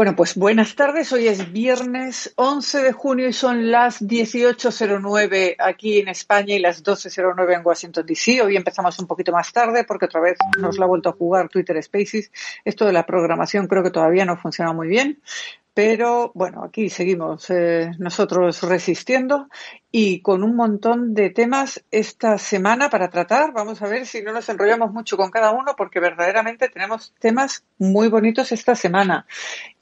Bueno, pues buenas tardes. Hoy es viernes 11 de junio y son las 18.09 aquí en España y las 12.09 en Washington, D.C. Hoy empezamos un poquito más tarde porque otra vez nos la ha vuelto a jugar Twitter Spaces. Esto de la programación creo que todavía no funciona muy bien. Pero bueno, aquí seguimos eh, nosotros resistiendo y con un montón de temas esta semana para tratar. Vamos a ver si no nos enrollamos mucho con cada uno porque verdaderamente tenemos temas muy bonitos esta semana.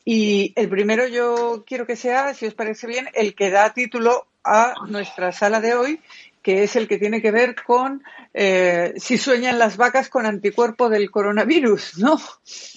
Y el primero yo quiero que sea, si os parece bien, el que da título a nuestra sala de hoy, que es el que tiene que ver con eh, si sueñan las vacas con anticuerpo del coronavirus, ¿no?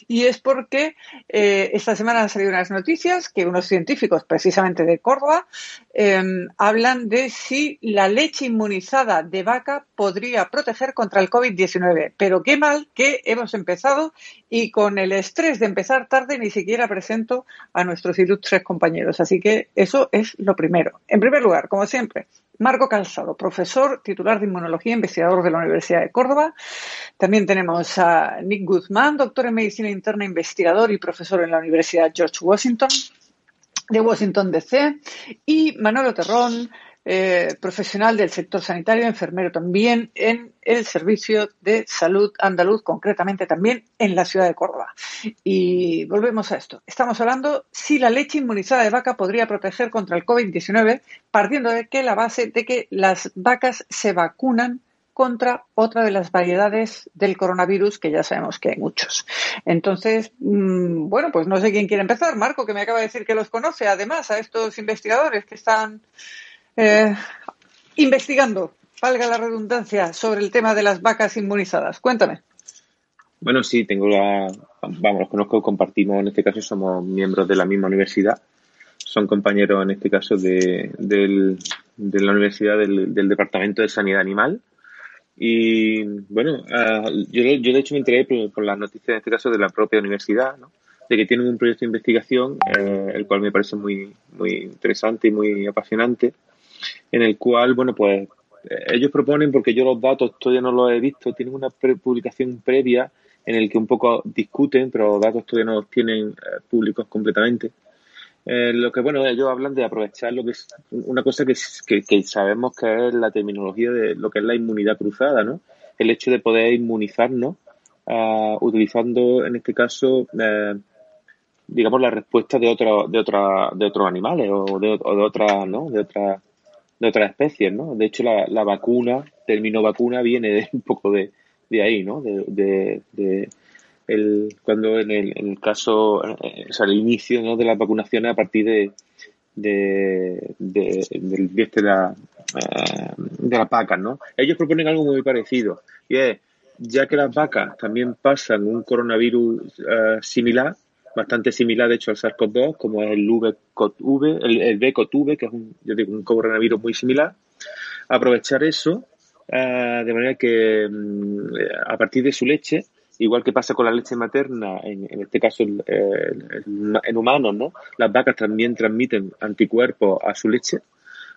Y es porque eh, esta semana han salido unas noticias que unos científicos, precisamente de Córdoba, em, hablan de si la leche inmunizada de vaca podría proteger contra el COVID-19. Pero qué mal que hemos empezado y con el estrés de empezar tarde ni siquiera presento a nuestros ilustres compañeros. Así que eso es lo primero. En primer lugar, como siempre, Marco Calzado, profesor titular de inmunología, investigador de la Universidad de Córdoba. También tenemos a Nick Guzmán, doctor en medicina interna, investigador y profesor en la Universidad George Washington de Washington DC. Y Manolo Terrón, eh, profesional del sector sanitario, enfermero también en el Servicio de Salud Andaluz, concretamente también en la ciudad de Córdoba. Y volvemos a esto. Estamos hablando si la leche inmunizada de vaca podría proteger contra el COVID-19, partiendo de que la base de que las vacas se vacunan contra otra de las variedades del coronavirus, que ya sabemos que hay muchos. Entonces, mm, bueno, pues no sé quién quiere empezar. Marco, que me acaba de decir que los conoce, además, a estos investigadores que están eh, investigando, valga la redundancia, sobre el tema de las vacas inmunizadas. Cuéntame. Bueno, sí, tengo la. Vamos, los conozco, compartimos, en este caso somos miembros de la misma universidad. Son compañeros, en este caso, de, la universidad del, Departamento de Sanidad Animal. Y bueno, ah, yo, yo de hecho me enteré por, las noticias, en este caso, de la propia universidad, ¿no? de que tienen un proyecto de investigación, eh, el cual me parece muy, muy interesante y muy apasionante en el cual, bueno, pues eh, ellos proponen, porque yo los datos todavía no los he visto, tienen una publicación previa en el que un poco discuten, pero los datos todavía no los tienen eh, públicos completamente. Eh, lo que, bueno, ellos hablan de aprovechar lo que es una cosa que, que, sabemos que es la terminología de lo que es la inmunidad cruzada, ¿no? El hecho de poder inmunizarnos uh, utilizando, en este caso, digamos, la respuesta de otra, de otra, de otros animales o de, o de otra, ¿no? De otra de otras especies, ¿no? De hecho, la, la vacuna, término vacuna, viene de, un poco de, de ahí, ¿no? De, de, el, cuando en el, el caso, eh, o sea, el inicio ¿no? de las vacunaciones a partir de, de, de, de, la, eh, de las vacas, ¿no? Ellos proponen algo muy parecido, y es, ya que las vacas también pasan un coronavirus uh, similar, bastante similar, de hecho, al SARS-CoV-2, como es el V-CoV, el, el V-CoV, que es un, yo digo, un coronavirus muy similar. Aprovechar eso uh, de manera que um, a partir de su leche, igual que pasa con la leche materna, en, en este caso el, el, en humanos, ¿no? Las vacas también transmiten anticuerpos a su leche.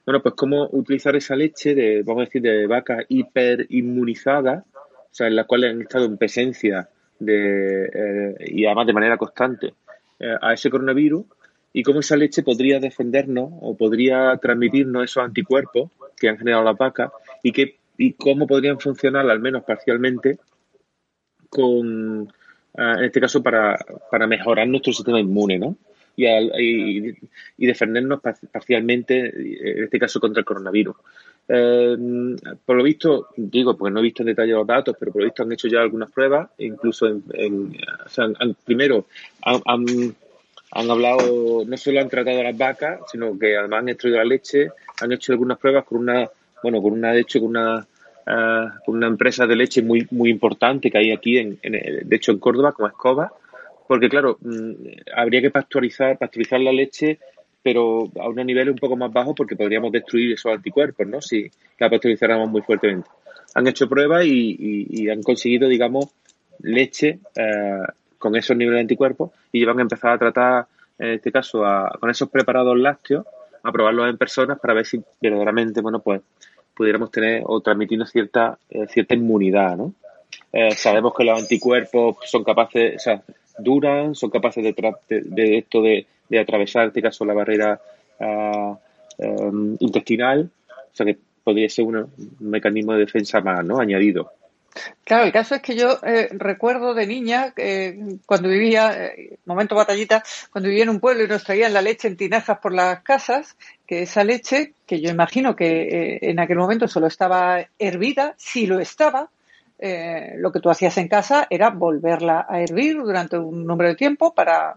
Bueno, pues cómo utilizar esa leche de, vamos a decir, de vacas hiperinmunizadas, o sea, en las cuales han estado en presencia de, eh, y además de manera constante eh, a ese coronavirus y cómo esa leche podría defendernos o podría transmitirnos esos anticuerpos que han generado las vacas y, que, y cómo podrían funcionar al menos parcialmente con, ah, en este caso, para, para mejorar nuestro sistema inmune, ¿no? Y, y, y, defendernos parcialmente, en este caso, contra el coronavirus. Eh, por lo visto, digo, porque no he visto en detalle los datos, pero por lo visto han hecho ya algunas pruebas, incluso en, o sea, primero han, han, hablado, no solo han tratado a las vacas, sino que además han extraído la leche, han hecho algunas pruebas con una, bueno, con una, de hecho, con una, uh, con una empresa de leche muy, muy importante que hay aquí, en, en, de hecho, en Córdoba, como Escoba, porque claro, mm, habría que pasteurizar, pasteurizar la leche pero a unos niveles un poco más bajos porque podríamos destruir esos anticuerpos, ¿no? Si la pasteurizáramos muy fuertemente. Han hecho pruebas y, han conseguido, digamos, leche eh, con esos niveles de anticuerpos y van a empezar a tratar, en este caso, con esos preparados lácteos, a probarlos en personas para ver si verdaderamente, bueno, pues pudiéramos tener o transmitirnos cierta, eh, cierta inmunidad, ¿no? Eh, sabemos que los anticuerpos son capaces, o sea, duran, son capaces de, esto de, atravesar, en este caso, la barrera em, intestinal. O sea que podría ser un mecanismo de defensa más, ¿no? Añadido. Claro, el caso es que yo eh, recuerdo de niña, eh, cuando vivía, eh, momento batallita, cuando vivía en un pueblo y nos traían la leche en tinajas por las casas, que esa leche, que yo imagino que en aquel momento solo estaba hervida, si lo estaba, lo que tú hacías en casa era volverla a hervir durante un número de tiempo para,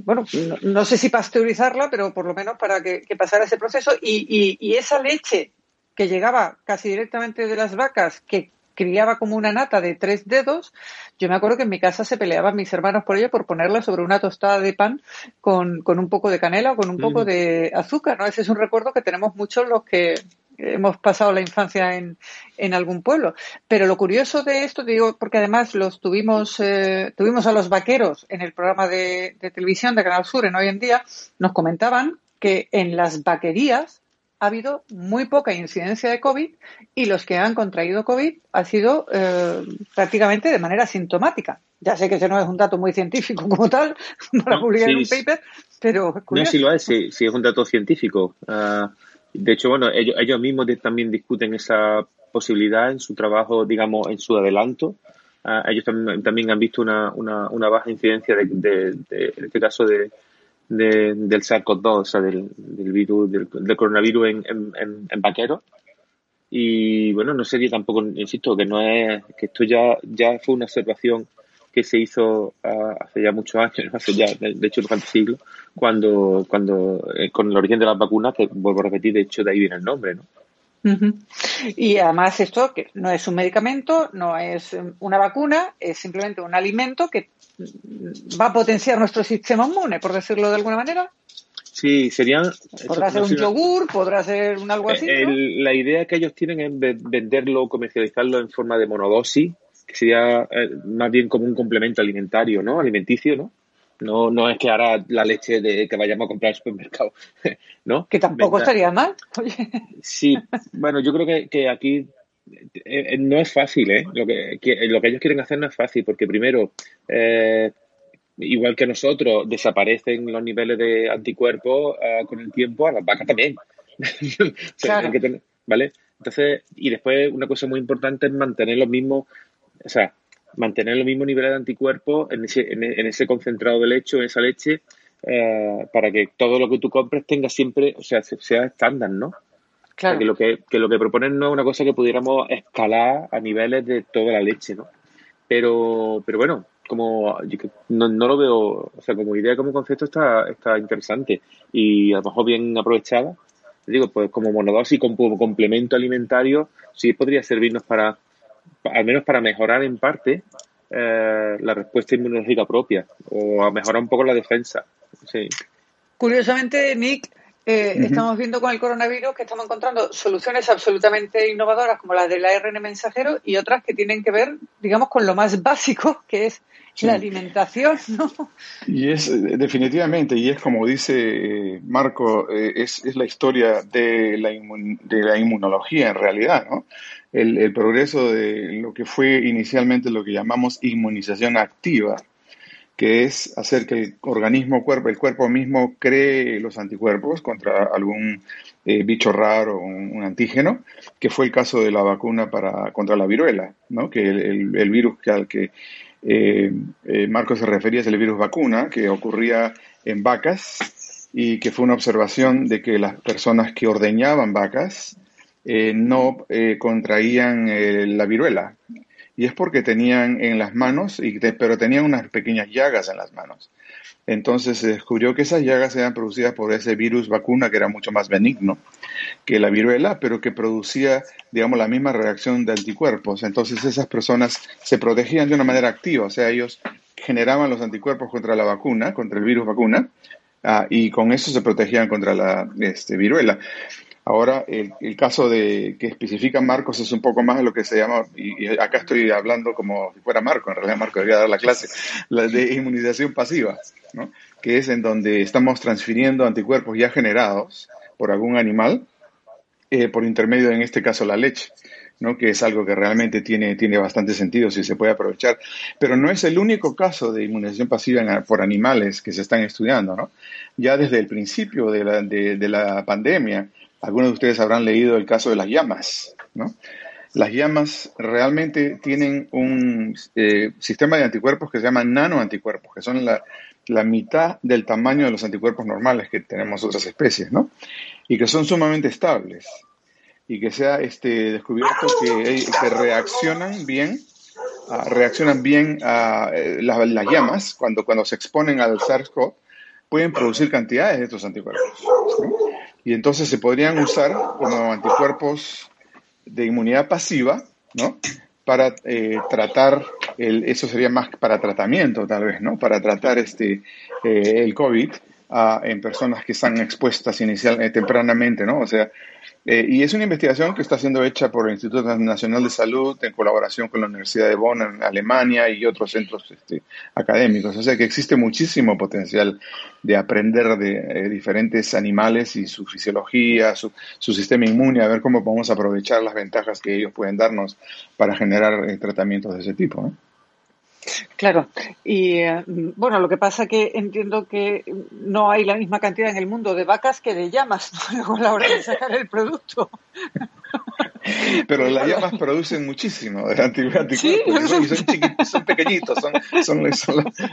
bueno, no, sé si pasteurizarla, pero por lo menos para que, pasara ese proceso. y esa leche que llegaba casi directamente de las vacas, que criaba como una nata de tres dedos, yo me acuerdo que en mi casa se peleaban mis hermanos por ello por ponerla sobre una tostada de pan con, un poco de canela o con un poco de azúcar, ¿no? Ese es un recuerdo que tenemos muchos los que hemos pasado la infancia en, en algún pueblo. Pero lo curioso de esto, digo, porque además los tuvimos, eh, tuvimos a los vaqueros en el programa de, de televisión de Canal Sur en hoy en día, nos comentaban que en las vaquerías ha habido muy poca incidencia de COVID y los que han contraído COVID ha sido eh, prácticamente de manera sintomática. Ya sé que ese no es un dato muy científico como tal para publicar un paper, pero es No, sí lo es, sí, es un dato científico. Ah, de hecho, bueno, ellos, ellos mismos también discuten esa posibilidad en su trabajo, digamos, en su adelanto. Ah, ellos también, han visto una, una, una baja incidencia de, en este caso, de, del SARS-CoV-2, o sea, del, virus, del, coronavirus en, en, vaqueros. Y bueno, no sería tampoco, insisto, que no es, que esto ya, ya fue una observación que se hizo ah, hace ya muchos años, hace ya, de, hecho, durante siglos, cuando, cuando, eh, con el origen de las vacunas, que vuelvo a repetir, de hecho, de ahí viene el nombre, ¿no? Y además esto que no es un medicamento, no es una vacuna, es simplemente un alimento que va a potenciar nuestro sistema inmune, por decirlo de alguna manera. Sí, serían... Podrá ser un yogur, podrá ser un algo así. La idea que ellos tienen es venderlo, comercializarlo en forma de monodosis, que sería eh, más bien como un complemento alimentario, ¿no? Alimenticio, ¿no? No, no es que ahora la leche de que vayamos a comprar al supermercado, ¿no? Que tampoco estaría mal. Sí, bueno, yo creo que, que aquí eh, eh, no es fácil, ¿eh? Lo que, lo que ellos quieren hacer no es fácil, porque primero, eh, igual que nosotros, desaparecen los niveles de anticuerpos con el tiempo, a las vacas también. claro. ¿Vale? Entonces, y después una cosa muy importante es mantener los mismos, o sea, mantener los mismos niveles de anticuerpos en ese, en, ese concentrado de leche, en esa leche, para que todo lo que tú compres tenga siempre, o sea, sea estándar, ¿no? que, lo que, lo que proponen no es una cosa que pudiéramos escalar a niveles de toda la leche, ¿no? Pero, pero bueno, como no, no, lo veo, o sea, como idea, como concepto está, está interesante y a lo mejor bien aprovechada. Digo, pues como monodosis, como complemento alimentario, sí podría servirnos para, al menos para mejorar en parte eh, la respuesta inmunológica propia o a mejorar un poco la defensa. Sí. Curiosamente, Nick, eh, estamos viendo con el coronavirus que estamos encontrando soluciones absolutamente innovadoras como la del ARN mensajero y otras que tienen que ver, digamos, con lo más básico que es la alimentación, ¿no? Y es definitivamente, y es como dice eh, Marco, eh, es, es, la historia de la, de la inmunología en realidad, ¿no? El, progreso de lo que fue inicialmente lo que llamamos inmunización activa, que es hacer que el organismo, cuerpo, el cuerpo mismo cree los anticuerpos contra algún eh, bicho raro, un, un, antígeno, que fue el caso de la vacuna para, contra la viruela, ¿no? que el, el, virus que, al que eh, eh, Marco se refería es el virus vacuna, que ocurría en vacas y que fue una observación de que las personas que ordeñaban vacas no contraían la viruela, y es porque tenían en las manos, y pero tenían unas pequeñas llagas en las manos. Entonces se descubrió que esas llagas eran producidas por ese virus vacuna que era mucho más benigno que la viruela, pero que producía, digamos, la misma reacción de anticuerpos. Entonces esas personas se protegían de una manera activa, o sea, ellos generaban los anticuerpos contra la vacuna, contra el virus vacuna, ah, y con eso se protegían contra la este, viruela. Ahora, el, caso de que especifica Marcos es un poco más de lo que se llama, y, acá estoy hablando como si fuera Marco, en realidad Marco debería dar la clase, la de inmunización pasiva, ¿no? que es en donde estamos transfiriendo anticuerpos ya generados por algún animal, eh, por intermedio, en este caso, la leche. ¿no? que es algo que realmente tiene, tiene bastante sentido si se puede aprovechar. Pero no es el único caso de inmunización pasiva por animales que se están estudiando. ¿no? Ya desde el principio de la, de, la pandemia, algunos de ustedes habrán leído el caso de las llamas. ¿no? Las llamas realmente tienen un eh, sistema de anticuerpos que se llama nanoanticuerpos, que son la, la mitad del tamaño de los anticuerpos normales que tenemos otras especies, ¿no? Y que son sumamente estables y que se ha este, descubierto que, que reaccionan bien, reaccionan bien a eh, las, llamas cuando, cuando se exponen al SARS-CoV, pueden producir cantidades de estos anticuerpos. Y entonces se podrían usar como anticuerpos de inmunidad pasiva, ¿no? Para eh, tratar, el, eso sería más para tratamiento tal vez, ¿no? Para tratar este, eh, el COVID en personas que están expuestas inicial, eh, tempranamente, ¿no? O sea, eh, y es una investigación que está siendo hecha por el Instituto Nacional de Salud en colaboración con la Universidad de Bonn en Alemania y otros centros este, académicos. O sea que existe muchísimo potencial de aprender de eh, diferentes animales y su fisiología, su, su, sistema inmune, a ver cómo podemos aprovechar las ventajas que ellos pueden darnos para generar tratamientos de ese tipo. Claro, y eh, bueno, lo que pasa que entiendo que no hay la misma cantidad en el mundo de vacas que de llamas ¿no? a la hora de sacar el producto. Pero las llamas producen muchísimo de antibióticos ¿Sí? son, pequeñitos, son,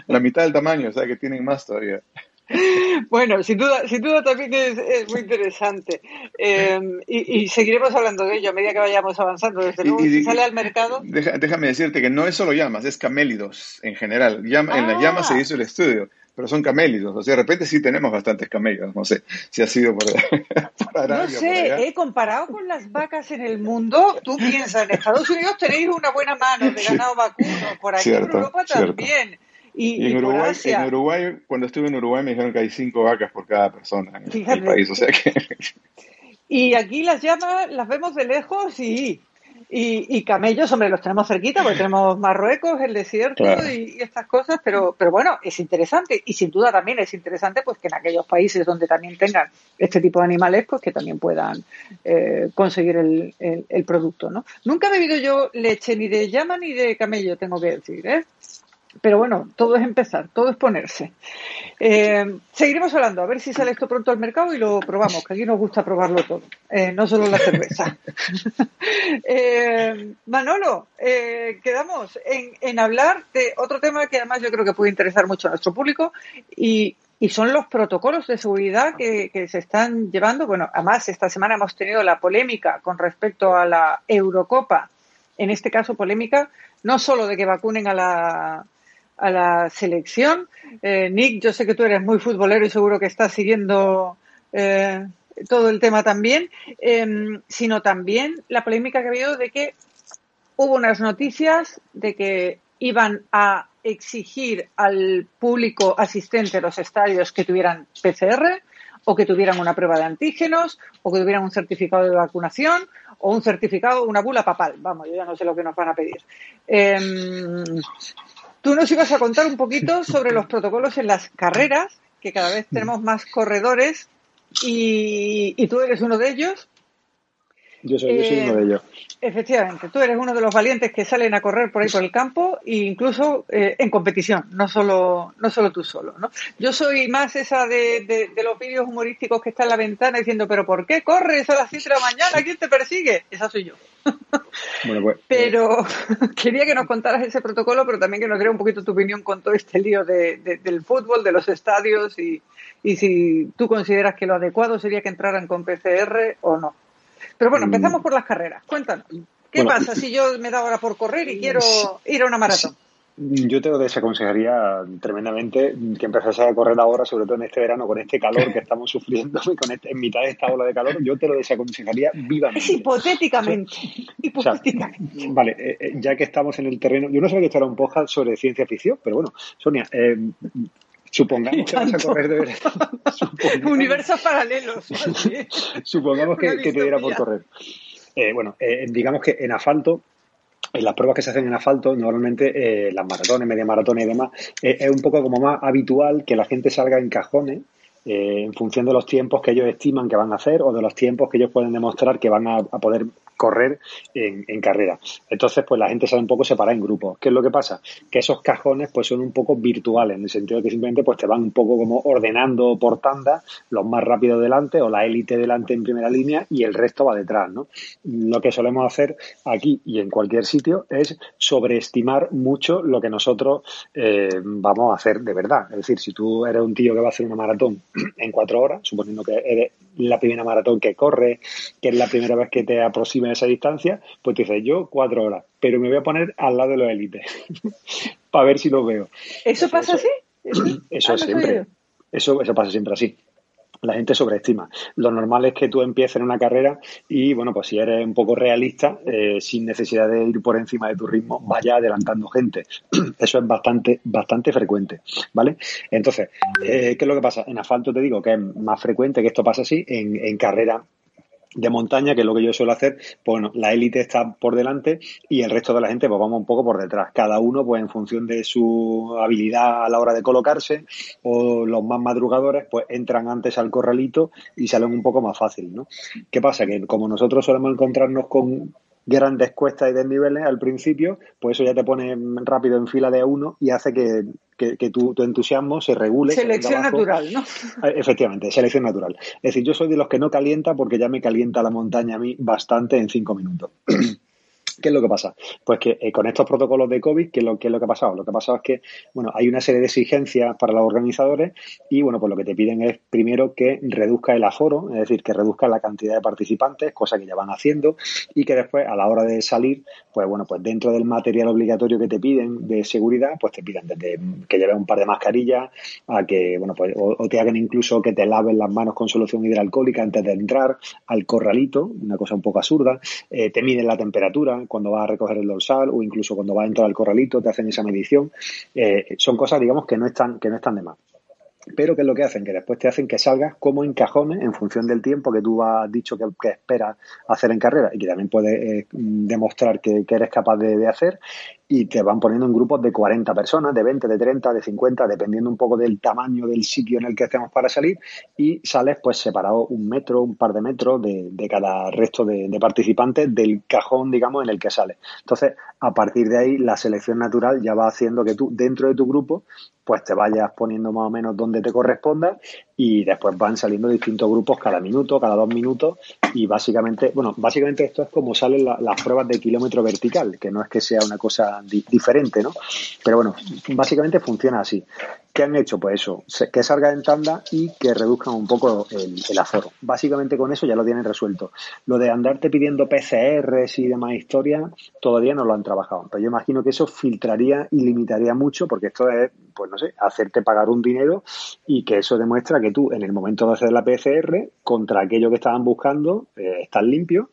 la, mitad del tamaño, o sea que tienen más todavía. Bueno, sin duda, sin duda también es, muy interesante. Eh, y, seguiremos hablando de ello a medida que vayamos avanzando. Desde luego, si sale al mercado. déjame decirte que no es solo llamas, es camélidos en general. En las llamas se ah. hizo el estudio, pero son camélidos. O sea, de repente sí tenemos bastantes camélidos. No sé si ha sido por, No sé, he comparado con las vacas en el mundo, tú piensas, en Estados Unidos tenéis una buena mano de ganado vacuno, por aquí en Europa también. Y, en, Uruguay, cuando estuve en Uruguay, me dijeron que hay cinco vacas por cada persona en el país. O sea que... Y aquí las llamas las vemos de lejos y, y, camellos, hombre, los tenemos cerquita porque tenemos Marruecos, el desierto y, estas cosas, pero, pero bueno, es interesante y sin duda también es interesante pues que en aquellos países donde también tengan este tipo de animales, pues que también puedan eh, conseguir el, el, el, producto, ¿no? Nunca he bebido yo leche ni de llama ni de camello, tengo que decir, ¿eh? Pero bueno, todo es empezar, todo es ponerse. Eh, seguiremos hablando, a ver si sale esto pronto al mercado y lo probamos, que aquí nos gusta probarlo todo, eh, no solo la cerveza. Eh, Manolo, quedamos en, hablar de otro tema que además yo creo que puede interesar mucho a nuestro público y, son los protocolos de seguridad que, que se están llevando. Bueno, además esta semana hemos tenido la polémica con respecto a la Eurocopa, en este caso polémica no solo de que vacunen a la a la selección. Eh, Nick, yo sé que tú eres muy futbolero y seguro que estás siguiendo eh, todo el tema también, em, sino también la polémica que ha habido de que hubo unas noticias de que iban a exigir al público asistente a los estadios que tuvieran PCR o que tuvieran una prueba de antígenos o que tuvieran un certificado de vacunación o un certificado, una bula papal. Vamos, yo ya no sé lo que nos van a pedir. Em, Tú nos ibas a contar un poquito sobre los protocolos en las carreras, que cada vez tenemos más corredores y, tú eres uno de ellos. Yo soy, uno de ellos. Eh, efectivamente, tú eres uno de los valientes que salen a correr por ahí por el campo e incluso eh, en competición, no solo, no solo tú solo. ¿no? Yo soy más esa de, de, los vídeos humorísticos que está en la ventana diciendo, pero ¿por qué corres a las 7 de la mañana? ¿Quién te persigue? Esa soy yo. Pues, pero eh, quería que nos contaras ese protocolo, pero también que nos diera un poquito tu opinión con todo este lío de, del fútbol, de los estadios y, y, si tú consideras que lo adecuado sería que entraran con PCR o no. Pero bueno, empezamos mm. por las carreras. Cuéntanos. ¿Qué pasa si yo me da ahora por correr y quiero ir a una maratón? Yo te lo desaconsejaría tremendamente que empezase a correr ahora, sobre todo en este verano, con este calor que estamos sufriendo y con este, en mitad de esta ola de calor. Yo te lo desaconsejaría vivamente. Es hipotéticamente. vale, eh, eh, ya que estamos en el terreno, yo no sabía que esto era un podcast sobre ciencia ficción, pero bueno, Sonia, eh, supongamos que vas a correr de verdad. Universos paralelos. supongamos que, te diera por correr. bueno, digamos que en asfalto en las pruebas que se hacen en asfalto, normalmente eh, las maratones, media maratón y demás, eh, es un poco como más habitual que la gente salga en cajones eh, en función de los tiempos que ellos estiman que van a hacer o de los tiempos que ellos pueden demostrar que van a, poder correr en, carrera. Entonces, pues la gente sale un poco separada en grupos. ¿Qué es lo que pasa? Que esos cajones pues son un poco virtuales, en el sentido de que simplemente pues te van un poco como ordenando por tanda, los más rápidos delante o la élite delante en primera línea y el resto va detrás, ¿no? Lo que solemos hacer aquí y en cualquier sitio es sobreestimar mucho lo que nosotros eh, vamos a hacer de verdad. Es decir, si tú eres un tío que va a hacer una maratón en cuatro horas, suponiendo que eres la primera maratón que corre, que es la primera vez que te a esa distancia, pues te dices, yo cuatro horas, pero me voy a poner al lado de los élites para ver si lo veo. ¿Eso pasa así? Eso ah, siempre. Eso, eso pasa siempre así la gente sobreestima. Lo normal es que tú empieces en una carrera y, bueno, pues si eres un poco realista, eh, sin necesidad de ir por encima de tu ritmo, vaya adelantando gente. Eso es bastante, bastante frecuente, ¿vale? Entonces, eh, ¿qué es lo que pasa? En asfalto te digo que es más frecuente que esto pase así, en, en carrera de montaña, que es lo que yo suelo hacer, pues bueno, la élite está por delante y el resto de la gente pues vamos un poco por detrás. Cada uno pues en función de su habilidad a la hora de colocarse o los más madrugadores pues entran antes al corralito y salen un poco más fácil, ¿no? ¿Qué pasa? Que como nosotros solemos encontrarnos con grandes cuestas y desniveles al principio, pues eso ya te pone rápido en fila de uno y hace que, que, tu, entusiasmo se regule. Selección natural, ¿no? Eh, efectivamente, selección natural. Es decir, yo soy de los que no calienta porque ya me calienta la montaña a mí bastante en cinco minutos. ¿Qué es lo que pasa? Pues que eh, con estos protocolos de COVID, ¿qué es, lo, ¿qué es lo que ha pasado? Lo que ha pasado es que, bueno, hay una serie de exigencias para los organizadores y, bueno, pues lo que te piden es primero que reduzca el aforo, es decir, que reduzca la cantidad de participantes, cosa que ya van haciendo, y que después, a la hora de salir, pues bueno, pues dentro del material obligatorio que te piden de seguridad, pues te piden desde que lleves un par de mascarillas a que, bueno, pues o, te hagan incluso que te laven las manos con solución hidroalcohólica antes de entrar al corralito, una cosa un poco absurda, eh, te miden la temperatura, cuando vas a recoger el dorsal o incluso cuando vas a entrar al corralito, te hacen esa medición. Eh, son cosas, digamos, que no están, que no están de más. Pero ¿qué es lo que hacen? Que después te hacen que salgas como en cajones en función del tiempo que tú has dicho que, esperas hacer en carrera y que también puedes eh, demostrar que, eres capaz de, hacer y te van poniendo en grupos de 40 personas, de 20, de 30, de 50, dependiendo un poco del tamaño del sitio en el que estemos para salir y sales pues separado un metro, un par de metros de, cada resto de, de, participantes del cajón, digamos, en el que sales. Entonces, a partir de ahí, la selección natural ya va haciendo que tú, dentro de tu grupo, pues te vayas poniendo más o menos donde te corresponda y después van saliendo distintos grupos cada minuto, cada dos minutos y básicamente, bueno, básicamente esto es como salen las pruebas de kilómetro vertical, que no es que sea una cosa diferente, ¿no? Pero bueno, básicamente funciona así. ¿Qué han hecho? Pues eso, que salga en tanda y que reduzcan un poco el, aforo. Básicamente con eso ya lo tienen resuelto. Lo de andarte pidiendo PCRs y demás historias, todavía no lo han trabajado. Pero yo imagino que eso filtraría y limitaría mucho, porque esto es, pues no sé, hacerte pagar un dinero y que eso demuestra que tú en el momento de hacer la PCR, contra aquello que estaban buscando, eh, estás limpio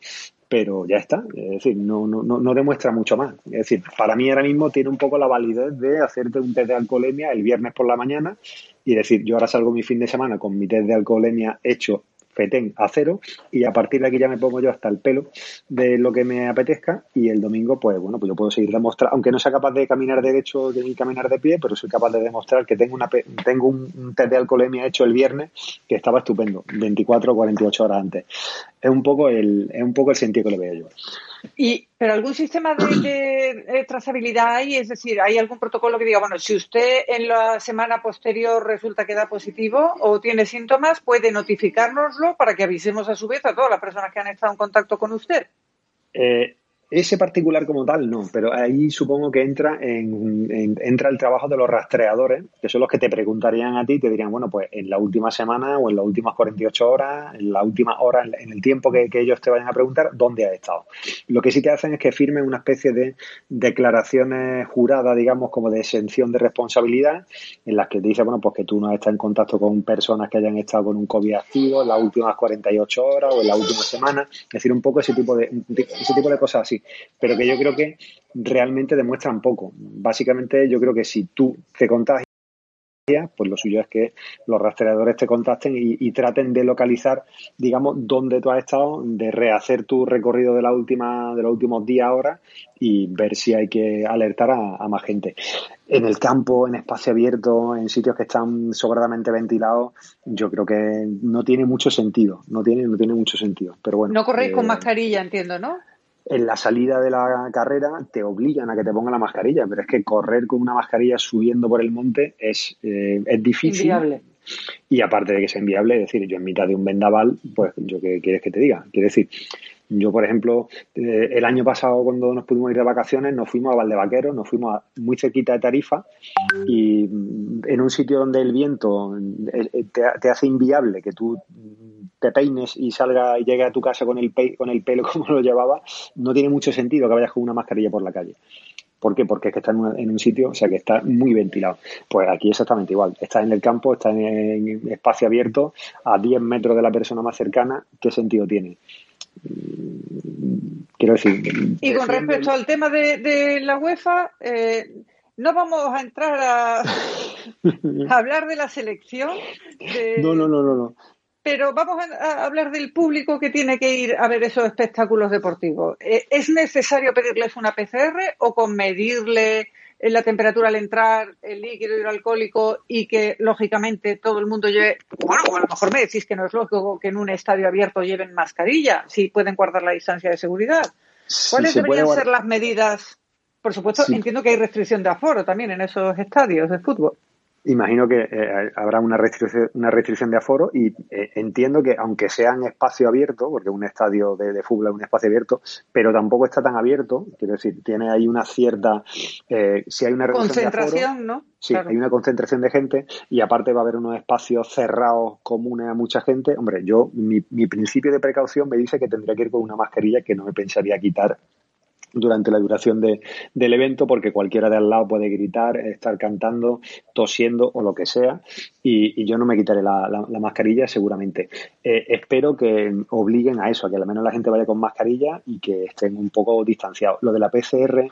pero ya está. Es decir, no, no, no, demuestra mucho más. Es decir, para mí ahora mismo tiene un poco la validez de hacerte un test de alcoholemia el viernes por la mañana y decir, yo ahora salgo mi fin de semana con mi test de alcoholemia hecho FETEN a cero y a partir de aquí ya me pongo yo hasta el pelo de lo que me apetezca y el domingo pues bueno pues yo puedo seguir demostrando aunque no sea capaz de caminar derecho ni caminar de pie pero soy capaz de demostrar que tengo una tengo un test de alcoholemia hecho el viernes que estaba estupendo 24 o 48 horas antes. Es un poco el es un poco el sentido que le veo yo y, pero algún sistema de, trazabilidad hay, es decir, ¿hay algún protocolo que diga, bueno, si usted en la semana posterior resulta que da positivo o tiene síntomas, puede notificárnoslo para que avisemos a su vez a todas las personas que han estado en contacto con usted? Eh, ese particular como tal, no, pero ahí supongo que entra en, entra el trabajo de los rastreadores, que son los que te preguntarían a ti, te dirían, bueno, pues en la última semana o en las últimas 48 horas, en la última hora, en el tiempo que, ellos te vayan a preguntar, ¿dónde has estado? Lo que sí te hacen es que firmen una especie de declaraciones juradas, digamos, como de exención de responsabilidad, en las que te dice, bueno, pues que tú no has estado en contacto con personas que hayan estado con un COVID activo en las últimas 48 horas o en la última semana, es decir, un poco ese tipo de, ese tipo de cosas así pero que yo creo que realmente demuestran poco. Básicamente yo creo que si tú te contagias, pues lo suyo es que los rastreadores te contacten y, traten de localizar, digamos, dónde tú has estado, de rehacer tu recorrido de la última, de los últimos días, horas y ver si hay que alertar a, más gente. En el campo, en espacio abierto, en sitios que están sobradamente ventilados, yo creo que no tiene mucho sentido, no tiene, no tiene mucho sentido. Pero bueno. No corréis con eh, mascarilla, entiendo, ¿no? En la salida de la carrera te obligan a que te ponga la mascarilla, pero es que correr con una mascarilla subiendo por el monte es, eh, es difícil. Inviable. Y aparte de que sea inviable, es decir, yo en mitad de un vendaval, pues yo qué quieres que te diga. Quiero decir, yo, por ejemplo, eh, el año pasado cuando nos pudimos ir de vacaciones, nos fuimos a Valdevaquero, nos fuimos muy cerquita de Tarifa y mm, en un sitio donde el viento eh, te, hace inviable que tú te peines y salga y llegue a tu casa con el, con el pelo como lo llevaba, no tiene mucho sentido que vayas con una mascarilla por la calle. ¿Por qué? Porque es que está en, un sitio, o sea, que está muy ventilado. Pues aquí exactamente igual. Estás en el campo, estás en, espacio abierto, a 10 metros de la persona más cercana, ¿qué sentido tiene? Mm, quiero decir. Y con respecto al tema de, la UEFA, eh, no vamos a entrar a, hablar de la selección. no, no, no, no, no. Pero vamos a, hablar del público que tiene que ir a ver esos espectáculos deportivos. Eh, ¿Es necesario pedirles una PCR o con medirle la temperatura al entrar, el líquido hidroalcohólico y que lógicamente todo el mundo lleve, bueno, a lo mejor me decís que no es lógico que en un estadio abierto lleven mascarilla, si pueden guardar la distancia de seguridad. ¿Cuáles deberían ser las medidas? Por supuesto, entiendo que hay restricción de aforo también en esos estadios de fútbol. Imagino que eh, habrá una restricción, una restricción de aforo y eh, entiendo que aunque sea en espacio abierto, porque un estadio de, fútbol es un espacio abierto, pero tampoco está tan abierto, quiero decir, tiene ahí una cierta, eh, si hay una concentración, ¿no? Sí, hay una concentración de gente y aparte va a haber unos espacios cerrados comunes a mucha gente. Hombre, yo, mi, mi principio de precaución me dice que tendría que ir con una mascarilla que no me pensaría quitar durante la duración de, del evento porque cualquiera de al lado puede gritar, estar cantando, tosiendo o lo que sea y, yo no me quitaré la, la, mascarilla seguramente. Eh, espero que obliguen a eso, a que al menos la gente vaya con mascarilla y que estén un poco distanciados. Lo de la PCR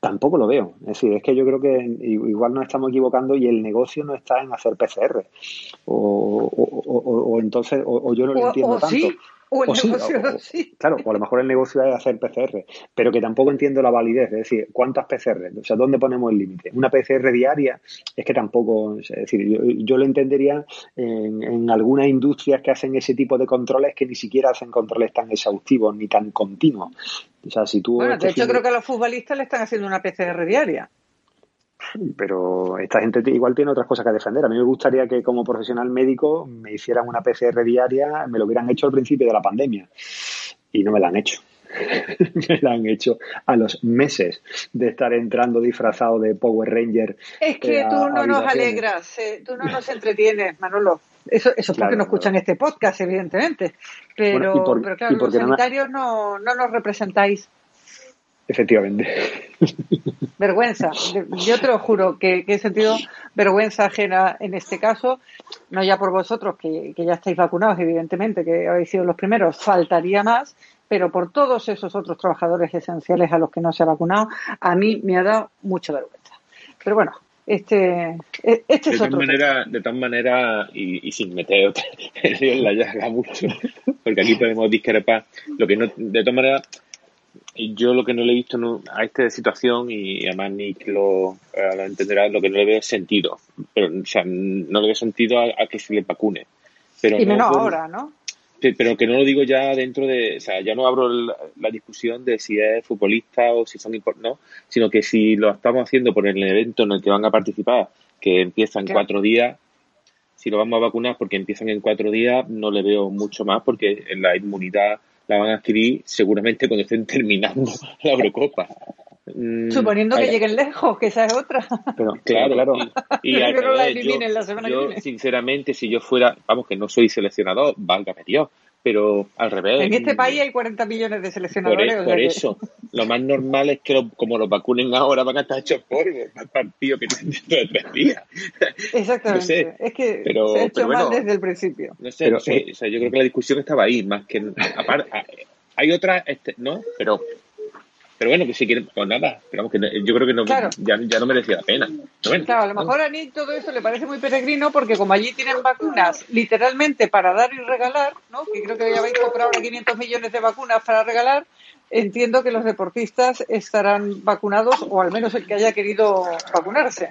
tampoco lo veo. Es decir, es que yo creo que igual nos estamos equivocando y el negocio no está en hacer PCR. O, o, entonces, o, yo no lo entiendo tanto. O el negocio, sí, Claro, o a lo mejor el negocio es hacer PCR, pero que tampoco entiendo la validez, es decir, ¿cuántas PCR? O sea, ¿dónde ponemos el límite? ¿Una PCR diaria? Es que tampoco, es decir, yo, lo entendería en, en, algunas industrias que hacen ese tipo de controles que ni siquiera hacen controles tan exhaustivos ni tan continuos. O sea, si tú... Bueno, de hecho creo que a los futbolistas le están haciendo una PCR diaria pero esta gente igual tiene otras cosas que defender. A mí me gustaría que como profesional médico me hicieran una PCR diaria, me lo hubieran hecho al principio de la pandemia y no me la han hecho. me la han hecho a los meses de estar entrando disfrazado de Power Ranger. Es que eh, tú no nos alegras, eh, tú no nos entretienes, Manolo. Eso, eso es porque no escuchan este podcast, evidentemente. Pero, pero claro, los sanitarios no, no nos representáis. Efectivamente. Vergüenza. Yo te lo juro que, he sentido vergüenza ajena en este caso, no ya por vosotros, que, ya estáis vacunados, evidentemente, que habéis sido los primeros, faltaría más, pero por todos esos otros trabajadores esenciales a los que no se ha vacunado, a mí me ha dado mucha vergüenza. Pero bueno, este, e, este es otro. Manera, de tal manera, y, sin meter otra, en la llaga mucho, porque aquí podemos discrepar, lo que no, de todas maneras, yo lo que no le he visto a esta situación, y además Nick lo, eh, lo, entenderá, lo que no le veo es sentido. Pero, o sea, no le veo sentido a, que se le vacune. Pero y menos ahora, ¿no? Pero que no lo digo ya dentro de, o sea, ya no abro la, discusión de si es futbolista o si son no, sino que si lo estamos haciendo por el evento en el que van a participar, que empieza en cuatro días, si lo vamos a vacunar porque empiezan en cuatro días, no le veo mucho más porque la inmunidad la van a adquirir seguramente cuando estén terminando la Eurocopa. Mm, Suponiendo que lleguen lejos, que esa es otra. Pero, claro, claro. Y, yo, sinceramente, si yo fuera, vamos, que no soy seleccionador, válgame Dios, pero al revés. En este país hay 40 millones de seleccionadores. Por, por eso, lo más normal es que como los vacunen ahora van a estar hechos polvo para partido que tienen dentro de tres días. Exactamente. es que se ha hecho mal desde el principio. No sé, pero, o sea, yo creo que la discusión estaba ahí, más que... Aparte, hay otra, este, ¿no? Pero pero bueno, que si quieren, pues nada, pero que yo creo que no, ya, ya, no merecía la pena. claro, a lo mejor a Nick todo eso le parece muy peregrino porque como allí tienen vacunas literalmente para dar y regalar, ¿no? que creo que ya habéis comprado ahora 500 millones de vacunas para regalar, entiendo que los deportistas estarán vacunados o al menos el que haya querido vacunarse.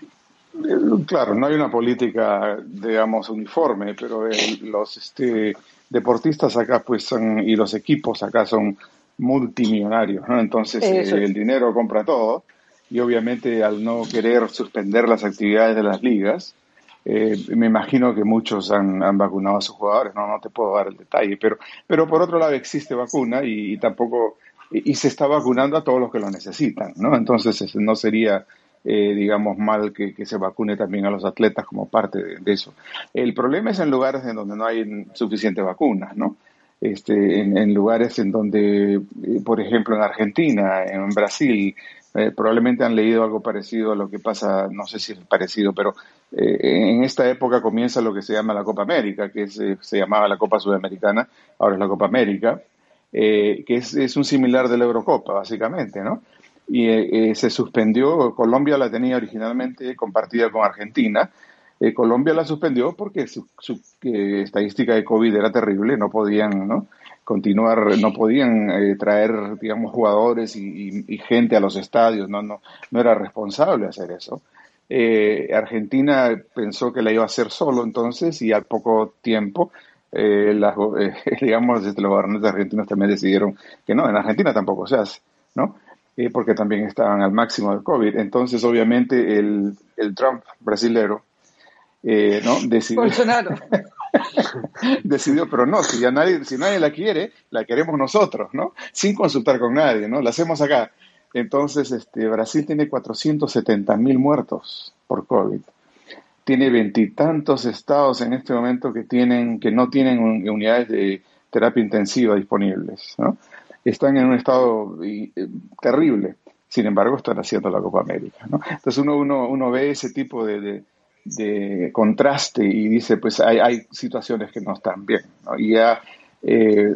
Claro, no hay una política, digamos, uniforme, pero los este, deportistas acá pues son, y los equipos acá son multimillonarios, ¿no? Entonces el dinero compra todo y obviamente al no querer suspender las actividades de las ligas, eh, me imagino que muchos han, vacunado a sus jugadores, no, no te puedo dar el detalle, pero, pero por otro lado existe vacuna y, tampoco, y, se está vacunando a todos los que lo necesitan, ¿no? Entonces no sería, eh, digamos, mal que, se vacune también a los atletas como parte de, eso. El problema es en lugares en donde no hay suficiente vacunas, ¿no? Este, en, lugares en donde, eh, por ejemplo, en Argentina, en Brasil, probablemente han leído algo parecido a lo que pasa, no sé si es parecido, pero eh, en esta época comienza lo que se llama la Copa América, que eh, se llamaba la Copa Sudamericana, ahora es la Copa América, eh, que es, un similar de la Eurocopa, básicamente, ¿no? Y se suspendió, Colombia la tenía originalmente compartida con Argentina, Colombia la suspendió porque su, estadística de COVID era terrible, no podían, ¿no? continuar, no podían traer, digamos, jugadores y, gente a los estadios, no, no, no era responsable hacer eso. Eh, Argentina pensó que la iba a hacer solo entonces y al poco tiempo, eh, eh, digamos, los gobernantes argentinos también decidieron que no, en Argentina tampoco se hace, ¿no? porque también estaban al máximo del COVID. Entonces, obviamente, el, el Trump brasilero, ¿no? Decidió, decidió, pero no, si ya nadie, si nadie la quiere, la queremos nosotros, ¿no? Sin consultar con nadie, ¿no? La hacemos acá. Entonces, este, Brasil tiene 470 mil muertos por COVID. Tiene veintitantos estados en este momento que, tienen, que no tienen unidades de terapia intensiva disponibles. ¿no? Están en un estado eh, terrible. Sin embargo, están haciendo la Copa América. ¿no? Entonces uno, uno, uno ve ese tipo de, de, contraste y dice, pues hay, hay, situaciones que no están bien. Y ya eh,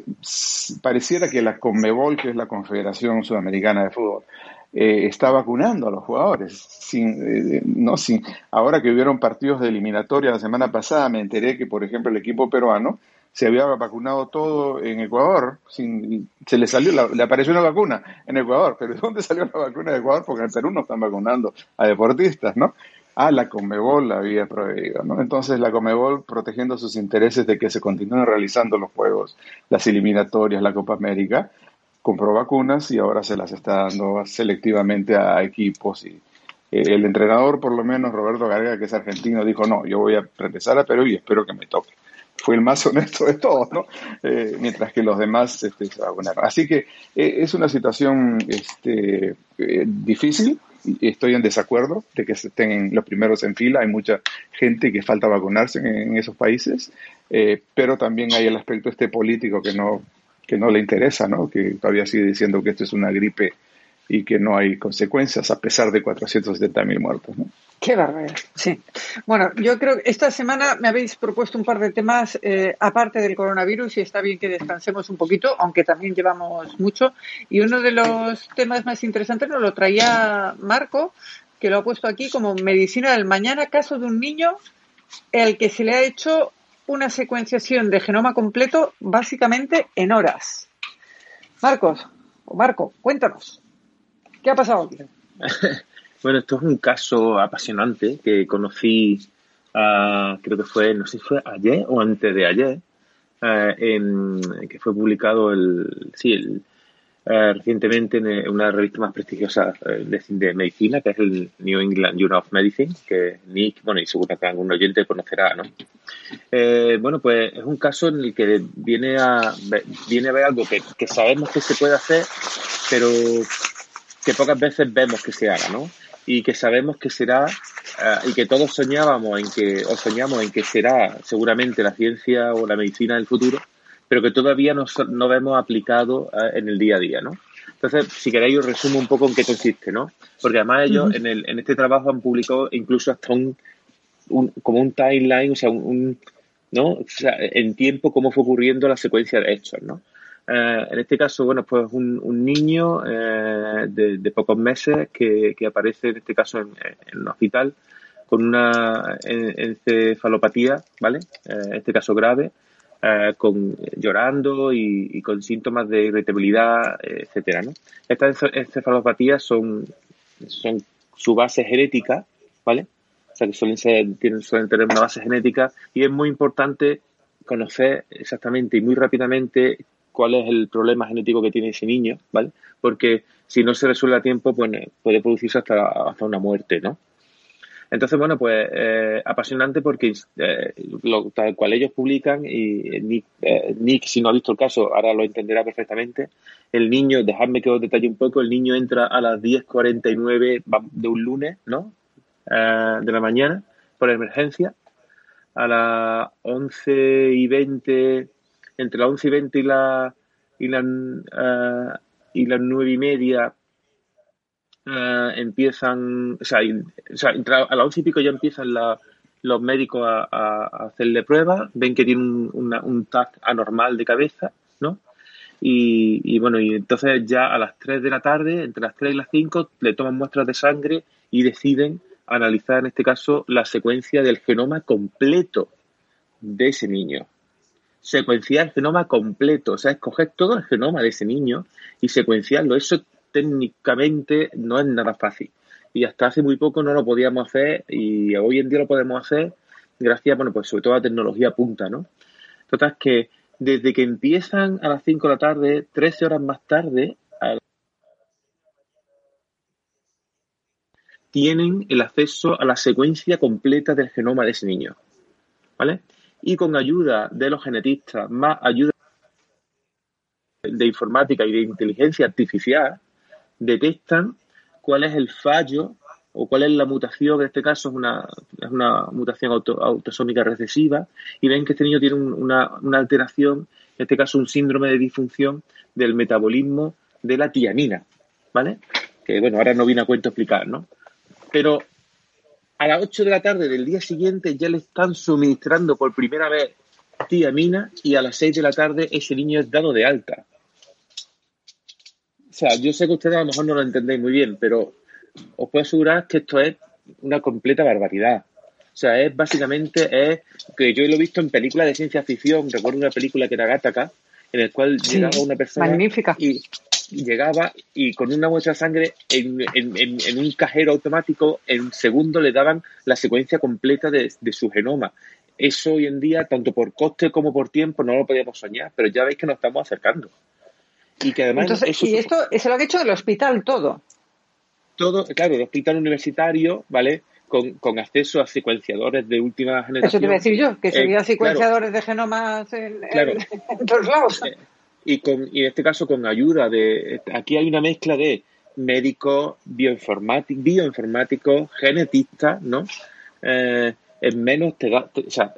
pareciera que la CONMEBOL, que es la Confederación Sudamericana de Fútbol, eh, está vacunando a los jugadores. Sin, eh, no, sin, ahora que hubieron partidos de eliminatoria la semana pasada, me enteré que, por ejemplo, el equipo peruano se había vacunado todo en Ecuador, sin, se le salió, le apareció una vacuna en Ecuador, pero ¿de dónde salió la vacuna de Ecuador? Porque en Perú no están vacunando a deportistas, ¿no? Ah, la Comebol la había prohibido, ¿no? Entonces la Comebol protegiendo sus intereses de que se continúen realizando los juegos, las eliminatorias, la Copa América, compró vacunas y ahora se las está dando selectivamente a equipos y eh, el entrenador, por lo menos Roberto Garga, que es argentino, dijo, no, yo voy a regresar a Perú y espero que me toque. Fue el más honesto de todos, ¿no? Eh, mientras que los demás este, se vacunaron. Así que eh, es una situación este, difícil, estoy en desacuerdo de que estén los primeros en fila. Hay mucha gente que falta vacunarse en, esos países, eh, pero también hay el aspecto este político que no, que no le interesa, ¿no? que todavía sigue diciendo que esto es una gripe y que no hay consecuencias a pesar de 470 mil muertos. ¿no? Qué barbaridad, sí. Bueno, yo creo que esta semana me habéis propuesto un par de temas eh, aparte del coronavirus y está bien que descansemos un poquito, aunque también llevamos mucho. Y uno de los temas más interesantes nos lo traía Marco, que lo ha puesto aquí como medicina del mañana, caso de un niño el que se le ha hecho una secuenciación de genoma completo básicamente en horas. Marcos, o Marco, cuéntanos, ¿qué ha pasado aquí? Bueno, esto es un caso apasionante que conocí, uh, creo que fue, no sé si fue ayer o antes de ayer, en, que fue publicado el, sí, el, uh, recientemente en una revista más prestigiosa de, de, medicina, que es el New England Journal of Medicine, que Nick, bueno, y seguro que algún oyente conocerá, ¿no? Eh, bueno, pues es un caso en el que viene a, viene a ver algo que, que sabemos que se puede hacer, pero que pocas veces vemos que se haga, ¿no? Y que sabemos que será uh, y que todos soñábamos en que o soñamos en que será seguramente la ciencia o la medicina del futuro, pero que todavía no, no vemos aplicado uh, en el día a día, ¿no? Entonces, si queréis, os resumo un poco en qué consiste, ¿no? Porque además ellos uh -huh. en, el, en este trabajo han publicado incluso hasta un, un como un timeline, o sea, un, un ¿no? O sea, en tiempo cómo fue ocurriendo la secuencia de hechos, ¿no? Eh, en este caso, bueno, pues un, un niño eh, de, pocos meses que, que, aparece, en este caso, en, en un hospital con una encefalopatía, ¿vale? Eh, en este caso grave, eh, con llorando y, y, con síntomas de irritabilidad, etcétera, ¿no? Estas encefalopatías son, son su base genética, ¿vale? O sea, que suelen, ser, tienen, suelen tener una base genética y es muy importante conocer exactamente y muy rápidamente cuál es el problema genético que tiene ese niño, ¿vale? Porque si no se resuelve a tiempo, pues puede producirse hasta, hasta una muerte, ¿no? Entonces, bueno, pues eh, apasionante porque eh, tal cual ellos publican y Nick, eh, Nick, si no ha visto el caso, ahora lo entenderá perfectamente. El niño, dejadme que os detalle un poco, el niño entra a las 10.49 de un lunes, ¿no? de la mañana, por emergencia. A las 11 y 20, entre las 11 y 20 y, la, y, la, y las 9 y media eh, empiezan, o sea, a las once y pico ya empiezan los médicos a, hacerle pruebas, ven que tiene un, un tag anormal de cabeza, ¿no? Y, bueno, y entonces ya a las 3 de la tarde, entre las 3 y las 5, le toman muestras de sangre y deciden analizar en este caso la secuencia del genoma completo de ese niño. Secuenciar el genoma completo, o sea, escoger todo el genoma de ese niño y secuenciarlo. Eso técnicamente no es nada fácil. Y hasta hace muy poco no lo podíamos hacer y hoy en día lo podemos hacer gracias, bueno, pues sobre todo a la tecnología punta, ¿no? Total, que desde que empiezan a las 5 de la tarde, 13 horas más tarde, tienen el acceso a la secuencia completa del genoma de ese niño, ¿vale? Y con ayuda de los genetistas, más ayuda de informática y de inteligencia artificial, detectan cuál es el fallo o cuál es la mutación, en este caso es una, es una mutación autosómica recesiva, y ven que este niño tiene una, una, alteración, en este caso un síndrome de disfunción del metabolismo de la tiamina, ¿vale? Que bueno, ahora no viene a cuento explicar, ¿no? Pero a las 8 de la tarde del día siguiente ya le están suministrando por primera vez tiamina y a las 6 de la tarde ese niño es dado de alta. O sea, yo sé que ustedes a lo mejor no lo entendéis muy bien, pero os puedo asegurar que esto es una completa barbaridad. O sea, es básicamente, es que yo lo he visto en películas de ciencia ficción, recuerdo una película que era Gattaca, en el cual llegaba una persona magnífica. y llegaba y con una muestra de sangre en, en, un cajero automático en segundo le daban la secuencia completa de, de, su genoma. Eso hoy en día, tanto por coste como por tiempo, no lo podíamos soñar, pero ya veis que nos estamos acercando. Y que además. y esto es lo que ha hecho el hospital todo. Todo, claro, el hospital universitario, ¿vale? Con, con, acceso a secuenciadores de última generación. Eso te iba a decir yo, que eh, secuenciadores de genomas en, todos lados. Eh, y, con, y en este caso con ayuda de... Aquí hay una mezcla de médicos, bioinformáticos, bioinformáticos genetistas, ¿no? Eh, en menos te, o sea,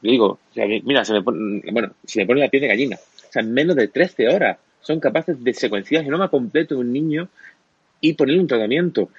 digo, mira, se me pone, bueno, se me pone la piel de gallina. O sea, en menos de 13 horas son capaces de secuenciar el genoma completo de un niño y ponerle un tratamiento.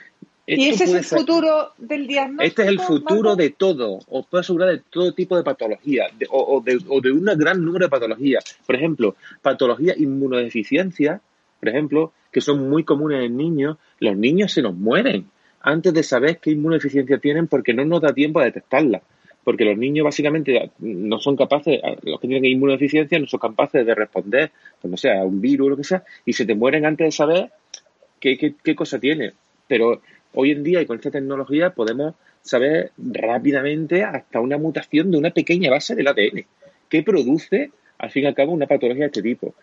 ¿Y ese es el futuro del diagnóstico? Este es el futuro de todo. Os puedo asegurar de todo tipo de patologías o, de, o de un gran número de patologías. Por ejemplo, patologías inmunodeficiencias, por ejemplo, que son muy comunes en niños. Los niños se nos mueren antes de saber qué inmunodeficiencia tienen porque no nos da tiempo a detectarla porque los niños básicamente no son capaces, los que tienen inmunodeficiencia no son capaces de responder, pues no sé, a un virus o lo que sea, y se te mueren antes de saber qué, qué, cosa tiene. Pero hoy en día y con esta tecnología podemos saber rápidamente hasta una mutación de una pequeña base del ADN que produce, al fin y al cabo, una patología de este tipo.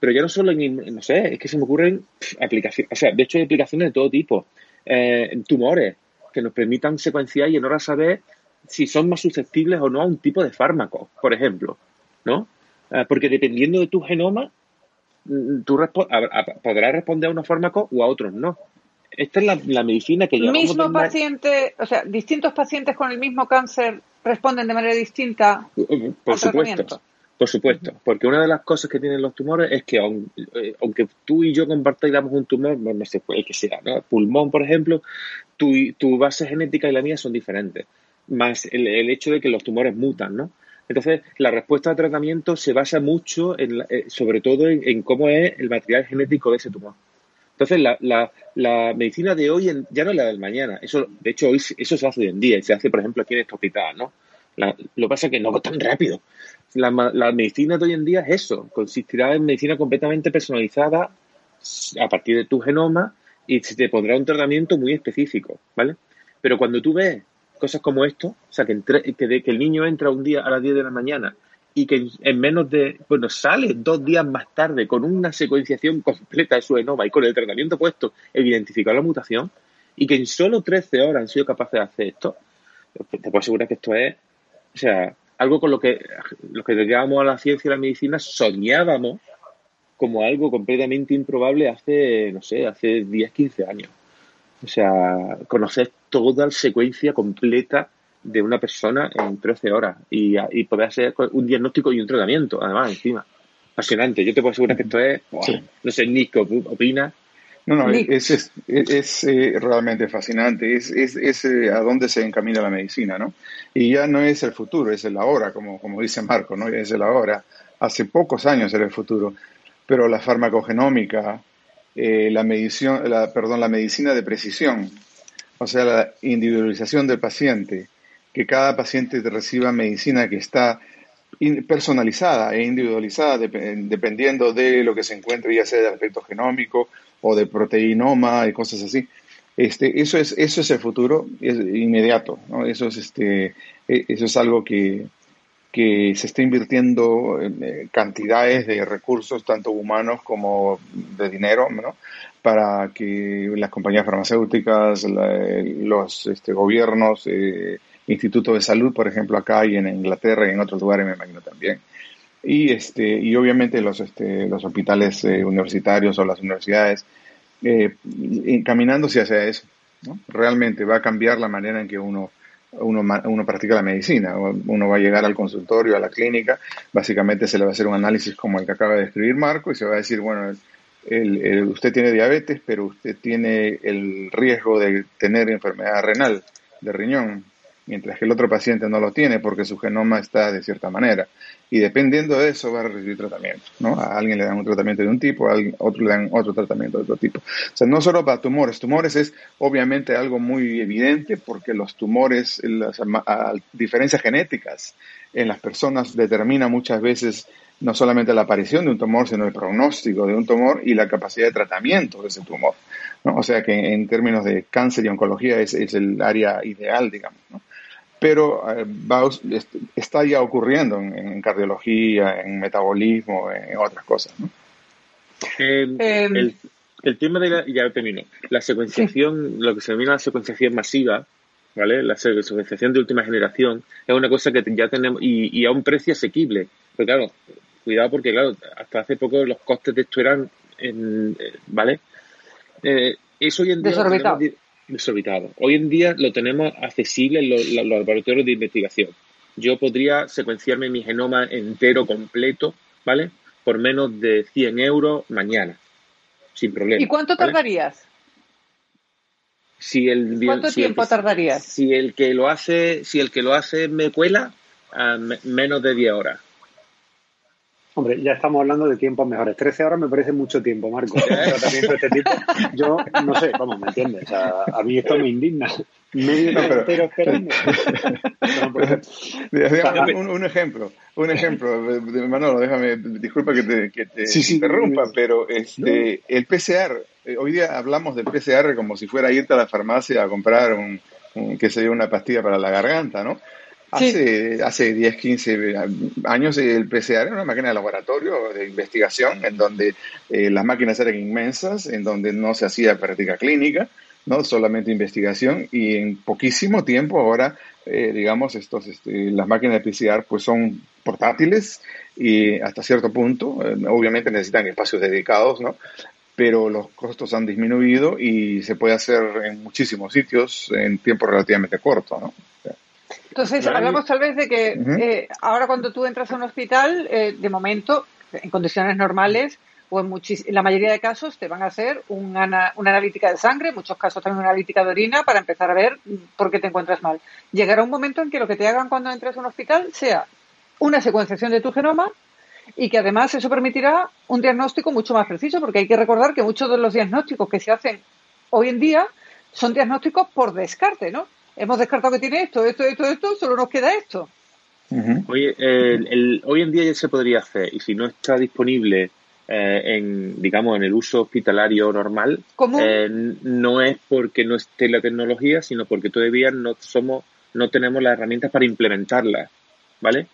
Pero ya no solo en, no sé, es que se me ocurren aplicaciones, o sea, de hecho hay aplicaciones de todo tipo, eh, tumores que nos permitan secuenciar y en hora saber si son más susceptibles o no a un tipo de fármaco, por ejemplo, ¿no? Ah, porque dependiendo de tu genoma, mm, tú podrás responder a unos fármacos o a otros no. Esta es la, medicina que llevamos. Mismo paciente, o sea, distintos pacientes con el mismo cáncer responden de manera distinta. Por supuesto. Por supuesto, porque una de las cosas que tienen los tumores es que eh, aunque tú y yo compartamos un tumor, no, sé, el que sea, ¿no? pulmón, por ejemplo, tu, tu base genética y la mía son diferentes más el, hecho de que los tumores mutan, ¿no? Entonces, la respuesta al tratamiento se basa mucho, en, eh, sobre todo, en, cómo es el material genético de ese tumor. Entonces, la, la, la medicina de hoy en, ya no es la del mañana. Eso, de hecho, hoy eso se hace hoy en día. Se hace, por ejemplo, aquí en este hospital, ¿no? lo que pasa es que no va tan rápido. La, la medicina de hoy en día es eso. Consistirá en medicina completamente personalizada a partir de tu genoma y se te pondrá un tratamiento muy específico, ¿vale? Pero cuando tú ves cosas como esto, o sea, que, que, el niño entra un día a las 10 de la mañana y que en menos de, bueno, sale dos días más tarde con una secuenciación completa de su genoma y con el tratamiento puesto en identificar la mutación y que en solo 13 horas han sido capaces de hacer esto, te puedo asegurar que esto es, o sea, algo con lo que los que dedicábamos a la ciencia y la medicina soñábamos como algo completamente improbable hace, no sé, hace 10, 15 años. O sea, conocer toda la secuencia completa de una persona en 13 horas y, y poder hacer un diagnóstico y un tratamiento, además, encima. Apasionante. Yo te puedo asegurar que esto es, no sé, Nico, opina. No, no, es, es, es, eh, realmente fascinante, es, es, eh, a dónde se encamina la medicina, ¿no? Y ya no es el futuro, es el ahora, como, como dice Marco, ¿no? Es el ahora. Hace pocos años era el futuro, pero la farmacogenómica, eh, la, medición, la, perdón, la medicina de precisión, o sea, la individualización del paciente, que cada paciente reciba medicina que está personalizada e individualizada dependiendo de lo que se encuentre, ya sea de aspecto genómico o de proteinoma y cosas así. Este, eso es eso es el futuro inmediato, ¿no? Eso es este e, eso es algo que, que se está invirtiendo en eh, cantidades de recursos, tanto humanos como de dinero, ¿no? para que las compañías farmacéuticas, los este, gobiernos, eh, institutos de salud, por ejemplo, acá y en Inglaterra y en otros lugares, me imagino también. Y, este, y obviamente los, este, los hospitales eh, universitarios o las universidades eh, encaminándose hacia eso. Realmente va a cambiar la manera en que uno uno, uno practica la medicina. Uno va a llegar al consultorio, a la clínica, básicamente se le va a hacer un análisis como el que acaba de describir Marco y se va a decir, bueno, el, usted tiene diabetes, pero usted tiene el riesgo de tener enfermedad renal, de riñón, mientras que el otro paciente no lo tiene porque su genoma está de cierta manera. Y dependiendo de eso va a recibir tratamiento, ¿no? A alguien le dan un tratamiento de un tipo, a otro le dan otro tratamiento de otro tipo. O sea, no solo para tumores. Tumores es obviamente algo muy evidente porque los tumores, las diferencias genéticas en las personas determina muchas veces no solamente la aparición de un tumor, sino el pronóstico de un tumor y la capacidad de tratamiento de ese tumor. ¿no? O sea que en, términos de cáncer y oncología es, es el área ideal, digamos. ¿no? Pero eh, está ya ocurriendo en, cardiología, en metabolismo, en, otras cosas. ¿no? Em, el, tema de la, ya termino, la secuenciación, lo que se denomina la secuenciación masiva, ¿vale? La secuenciación de última generación es una cosa que ya tenemos y, a un precio asequible. Pero claro, cuidado porque claro, hasta hace poco los costes de esto eran, en, eh, ¿vale? Eh, eso hoy en día desorbitado. Hoy en día lo tenemos accesible en los, laboratorios de investigación. Yo podría secuenciarme mi genoma entero completo, ¿vale? Por menos de 100 euros mañana, sin problema. ¿Y cuánto tardarías? Si el, ¿Cuánto tiempo tardarías? Si el que lo hace, si el que lo hace me cuela, menos de 10 horas. Hombre, ya estamos hablando de tiempos mejores. 13 horas me parece mucho tiempo, Marco. este tipo, yo no sé, vamos, ¿me entiendes? O sea, a mí esto me indigna. Medio no, pero, esperando. un, un, ejemplo, un ejemplo, Manolo, déjame, disculpa que te, que te interrumpa, pero este, el PCR, eh, hoy día hablamos del PCR como si fuera irte a la farmacia a comprar un, un que sería una pastilla para la garganta, ¿no? Hace, hace 10, 15 años el PCR era una máquina de laboratorio de investigación en donde eh, las máquinas eran inmensas, en donde no se hacía práctica clínica, no solamente investigación y en poquísimo tiempo ahora, eh, digamos, estos, este, las máquinas de PCR pues son portátiles y hasta cierto punto, eh, obviamente necesitan espacios dedicados, ¿no? pero los costos han disminuido y se puede hacer en muchísimos sitios en tiempo relativamente corto, ¿no? Entonces, hablamos tal vez de que eh, ahora cuando tú entras a un hospital, eh, de momento, en condiciones normales, o en, la mayoría de casos, te van a hacer una, analítica de sangre, en muchos casos también una analítica de orina, para empezar a ver por qué te encuentras mal. Llegará un momento en que lo que te hagan cuando entres a un hospital sea una secuenciación de tu genoma y que además eso permitirá un diagnóstico mucho más preciso, porque hay que recordar que muchos de los diagnósticos que se hacen hoy en día son diagnósticos por descarte, ¿no? Hemos descartado que tiene esto, esto, esto, esto, solo nos queda esto. Oye, el, hoy en día ya se podría hacer y si no está disponible eh, en, digamos, en el uso hospitalario normal, eh, no es porque no esté la tecnología, sino porque todavía no somos, no tenemos las herramientas para implementarla, ¿vale?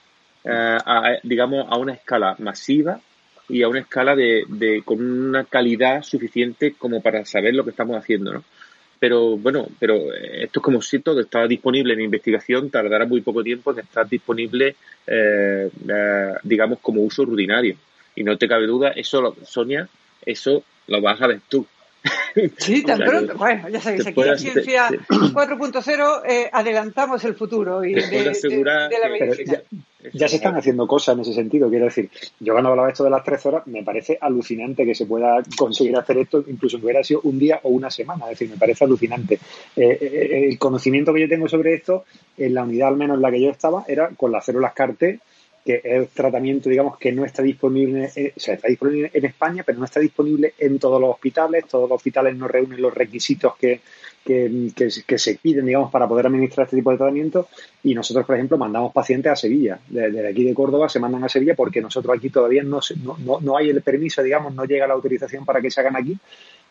digamos, a una escala masiva y a una escala de, de, con una calidad suficiente como para saber lo que estamos haciendo, ¿no? Pero bueno, pero esto es como si todo está disponible en investigación, tardará muy poco tiempo en estar disponible, eh, eh, digamos, como uso rutinario. Y no te cabe duda, eso, Sonia, eso lo vas a ver tú. Sí, tan pronto. Bueno, ya sabéis, aquí en Ciencia 4.0 eh, adelantamos el futuro y de, la medicina. Ya, se están haciendo cosas en ese sentido. Quiero decir, yo cuando hablaba esto de las tres horas, me parece alucinante que se pueda conseguir hacer esto, incluso que hubiera sido un día o una semana. Es decir, me parece alucinante. Eh, eh, el conocimiento que yo tengo sobre esto, en la unidad al menos en la que yo estaba, era con las células CAR-T que es tratamiento, digamos, que no está disponible, o sea, está disponible en España, pero no está disponible en todos los hospitales. Todos los hospitales no reúnen los requisitos que, que, que, se piden, digamos, para poder administrar este tipo de tratamiento. Y nosotros, por ejemplo, mandamos pacientes a Sevilla. Desde aquí de Córdoba se mandan a Sevilla porque nosotros aquí todavía no, no, no hay el permiso, digamos, no llega la autorización para que se hagan aquí.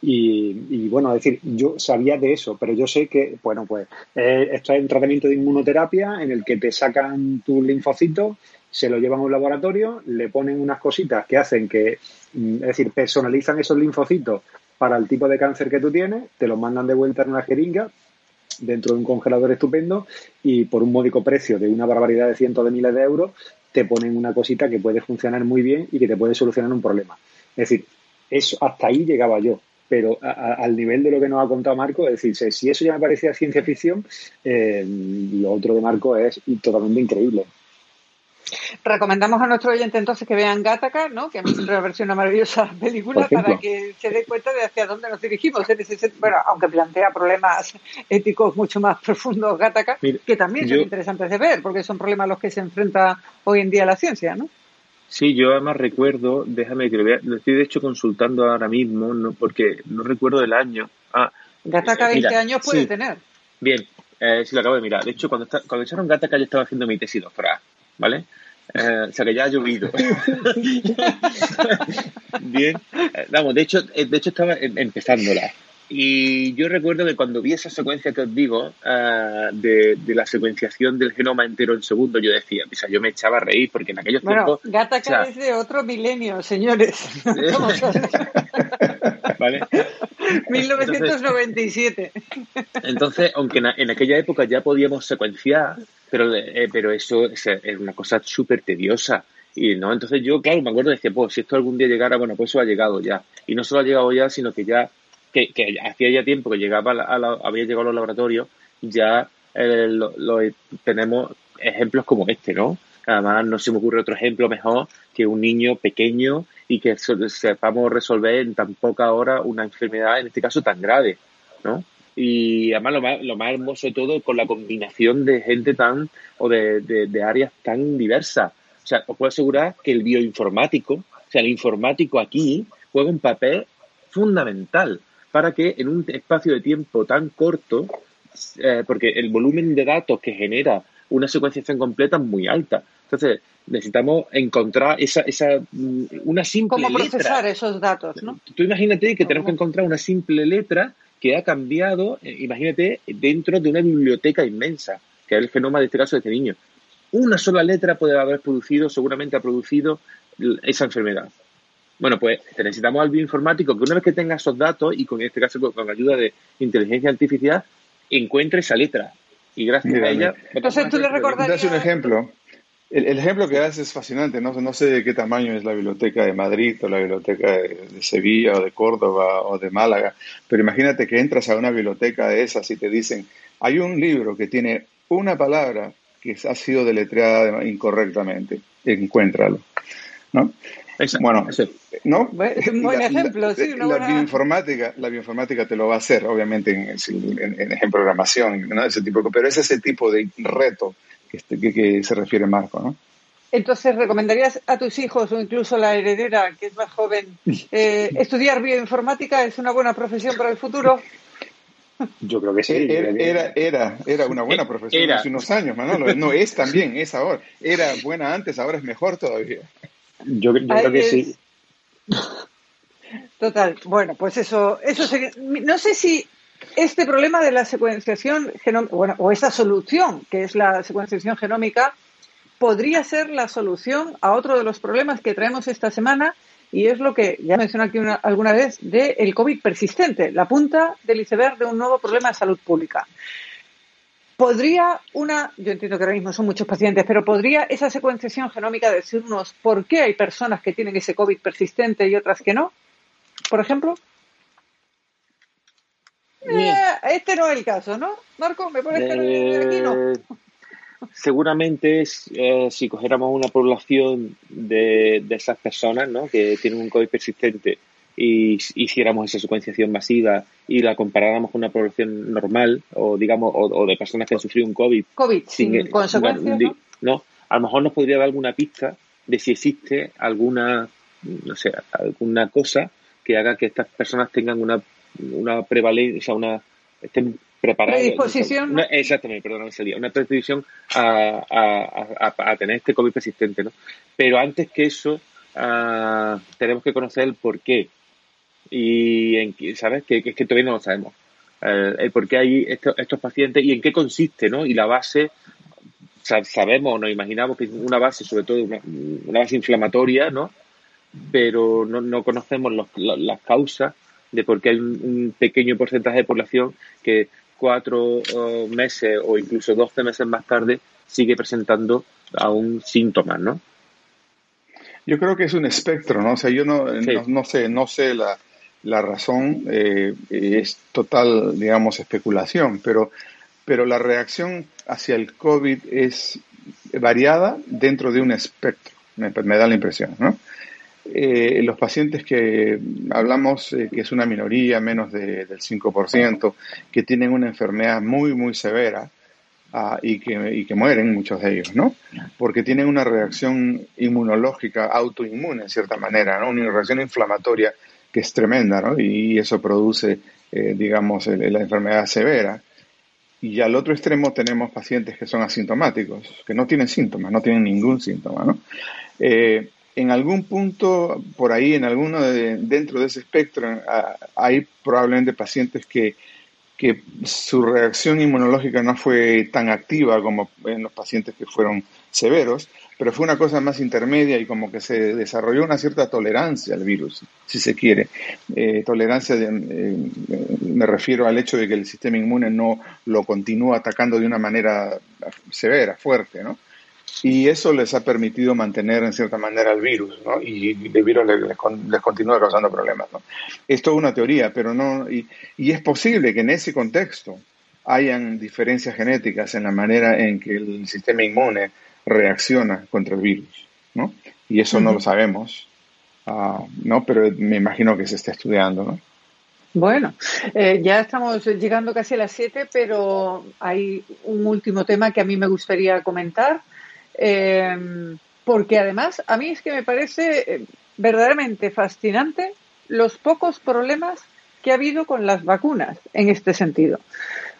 Y, y, bueno, es decir, yo sabía de eso, pero yo sé que, bueno, pues eh, esto es un tratamiento de inmunoterapia en el que te sacan tus linfocitos se lo llevan a un laboratorio, le ponen unas cositas que hacen que, mm, es decir, personalizan esos linfocitos para el tipo de cáncer que tú tienes, te los mandan de vuelta en una jeringa dentro de un congelador estupendo y por un módico precio de una barbaridad de cientos de miles de euros te ponen una cosita que puede funcionar muy bien y que te puede solucionar un problema. Es decir, eso, hasta ahí llegaba yo pero al nivel de lo que nos ha contado Marco, es decir, si eso ya me parecía ciencia ficción, eh, lo otro de Marco es totalmente increíble. Recomendamos a nuestro oyente entonces que vean Gattaca, ¿no? que a mí siempre me parecido una maravillosa película para que se dé cuenta de hacia dónde nos dirigimos. Bueno, aunque plantea problemas éticos mucho más profundos Gattaca, que también son interesantes de ver, porque son problemas a los que se enfrenta hoy en día la ciencia, ¿no? Sí, yo además recuerdo, déjame que lo vea, lo estoy de hecho consultando ahora mismo, no, porque no recuerdo el año. Ah, Gattaca 20 años puede tener. Bien, eh, sí lo acabo de mirar. De hecho, cuando, está, cuando echaron Gattaca yo estaba haciendo mi tesis doctoral. ¿Vale? Eh, o sea que ya ha llovido. Bien, vamos, de hecho, eh, de hecho estaba em, empezándola. Y yo recuerdo que cuando vi esa secuencia que os digo de, de, la secuenciación del genoma entero en segundo, yo decía, o sea, yo me echaba a reír porque en aquellos bueno, tiempos. Gata o es de otro milenio, señores. ¿Vale? 1997. Entonces, aunque en, aquella época ya podíamos secuenciar, pero, eh, pero eso es, una cosa súper tediosa. Y no, entonces yo, claro, me acuerdo de decir, pues si esto algún día llegara, bueno, pues eso ha llegado ya. Y no solo ha llegado ya, sino que ya, que, hacía ya tiempo que llegaba a había llegado a los laboratorios, ya eh, lo, tenemos ejemplos como este, ¿no? Además, no se me ocurre otro ejemplo mejor que un niño pequeño y que sepamos resolver en tan poca hora una enfermedad, en este caso tan grave, ¿no? Y además lo más, lo más hermoso de todo con la combinación de gente tan, o de, de, áreas tan diversas. O sea, os puedo asegurar que el bioinformático, o sea, el informático aquí juega un papel fundamental para que en un espacio de tiempo tan corto, eh, porque el volumen de datos que genera una secuenciación completa es muy alta. Entonces, necesitamos encontrar esa, esa mm, una simple ¿Cómo procesar esos datos, no? Tú imagínate que tenemos que encontrar una simple letra que ha cambiado, eh, imagínate, dentro de una biblioteca inmensa, que es el genoma de este caso de este niño. Una sola letra puede haber producido, seguramente ha producido esa enfermedad. Bueno, pues necesitamos al bioinformático que una vez que tenga esos datos y con este caso con, ayuda de inteligencia artificial, encuentre esa letra. Y gracias a ella. Entonces tú le recordarías. un ejemplo. El, ejemplo que das es fascinante, ¿no? no sé de qué tamaño es la biblioteca de Madrid o la biblioteca de, Sevilla o de Córdoba o de Málaga, pero imagínate que entras a una biblioteca de esas y te dicen, hay un libro que tiene una palabra que ha sido deletreada incorrectamente, encuéntralo, ¿no? bueno, ¿no? Buen ejemplo, sí. la, bioinformática, la bioinformática te lo va a hacer, obviamente, en, en, programación, ¿no? ese tipo, pero es ese tipo de reto este, que, se refiere Marco, ¿no? Entonces, ¿recomendarías a tus hijos o incluso la heredera, que es más joven, eh, estudiar bioinformática? ¿Es una buena profesión para el futuro? Yo creo que sí. Era, era, era, una buena profesión hace unos años, Manolo. No es también, es ahora. Era buena antes, ahora es mejor todavía. Yo, creo que sí. Total. Bueno, pues eso, eso no sé si este problema de la secuenciación genómica, bueno, o esa solución que es la secuenciación genómica, podría ser la solución a otro de los problemas que traemos esta semana y es lo que ya mencioné aquí alguna vez del el COVID persistente, la punta del iceberg de un nuevo problema de salud pública. ¿Podría una, yo entiendo que ahora mismo son muchos pacientes, pero podría esa secuenciación genómica decirnos por qué hay personas que tienen ese COVID persistente y otras que no? Por ejemplo. Eh, este no es el caso, ¿no? Marco, ¿me pones que aquí no? Eh, seguramente eh, si cogiéramos una población de, de, esas personas ¿no? que tienen un COVID persistente y hiciéramos esa secuenciación masiva y la comparáramos con una población normal o digamos o, de personas que han sufrido un COVID, COVID sin, consecuencias ¿no? a lo mejor nos podría dar alguna pista de si existe alguna no sé alguna cosa que haga que estas personas tengan una una prevalencia una estén preparados predisposición exactamente perdón sería una predisposición a, a, a, tener este COVID persistente ¿no? pero antes que eso ah, tenemos que conocer el por qué. Y en, sabes que, es que todavía no lo sabemos. El, por qué hay estos, estos pacientes y en qué consiste no y la base sabemos nos imaginamos que es una base sobre todo una, base inflamatoria no pero no, no conocemos las causas de por qué hay un, pequeño porcentaje de población que cuatro oh, meses o incluso doce meses más tarde sigue presentando aún síntomas, ¿no? Yo creo que es un espectro, ¿no? O sea, yo no, no, sé, no sé la, la razón, eh, es total, digamos, especulación, pero, pero la reacción hacia el COVID es variada dentro de un espectro, me, da la impresión, ¿no? Eh, los pacientes que hablamos, eh, que es una minoría, menos de, del 5%, que tienen una enfermedad muy, muy severa ah, y, que, y que mueren muchos de ellos, ¿no? Porque tienen una reacción inmunológica autoinmune, en cierta manera, ¿no? Una reacción inflamatoria que es tremenda, ¿no? Y eso produce, eh, digamos, la enfermedad severa. Y al otro extremo tenemos pacientes que son asintomáticos, que no tienen síntomas, no tienen ningún síntoma, ¿no? En algún punto, por ahí, en alguno de, dentro de ese espectro, hay probablemente pacientes que, que su reacción inmunológica no fue tan activa como en los pacientes que fueron severos, pero fue una cosa más intermedia y como que se desarrolló una cierta tolerancia al virus, si se quiere. Eh, tolerancia, eh, me refiero al hecho de que el sistema inmune no lo continúa atacando de una manera severa, fuerte, ¿no? Y eso les ha permitido mantener en cierta manera el virus, ¿no? Y el virus les, continúa causando problemas, ¿no? Esto es una teoría, pero no. Y, y, es posible que en ese contexto hayan diferencias genéticas en la manera en que el sistema inmune reacciona contra el virus, ¿no? Y eso no lo sabemos, uh, ¿no? Pero me imagino que se está estudiando, ¿no? Bueno, eh, ya estamos llegando casi a las siete, pero hay un último tema que a mí me gustaría comentar eh, porque además a mí es que me parece eh, verdaderamente fascinante los pocos problemas que ha habido con las vacunas en este sentido.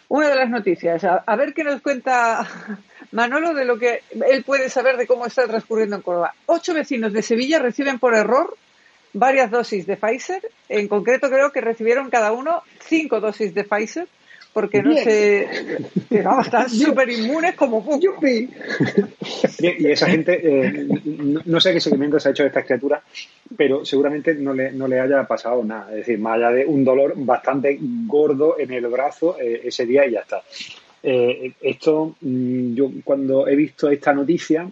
Una de las noticias, a, ver qué nos cuenta Manolo de lo que él puede saber de cómo está transcurriendo en Córdoba. Ocho vecinos de Sevilla reciben por error varias dosis de Pfizer. En concreto creo que recibieron cada uno cinco dosis de Pfizer porque no sé, están súper inmunes como Yupi. Y esa gente, eh, no, sé qué seguimiento se ha hecho de esta criatura, pero seguramente no le, no le haya pasado nada. Es decir, más allá de un dolor bastante gordo en el brazo eh, ese día y ya está. Eh, esto, mm, yo cuando he visto esta noticia,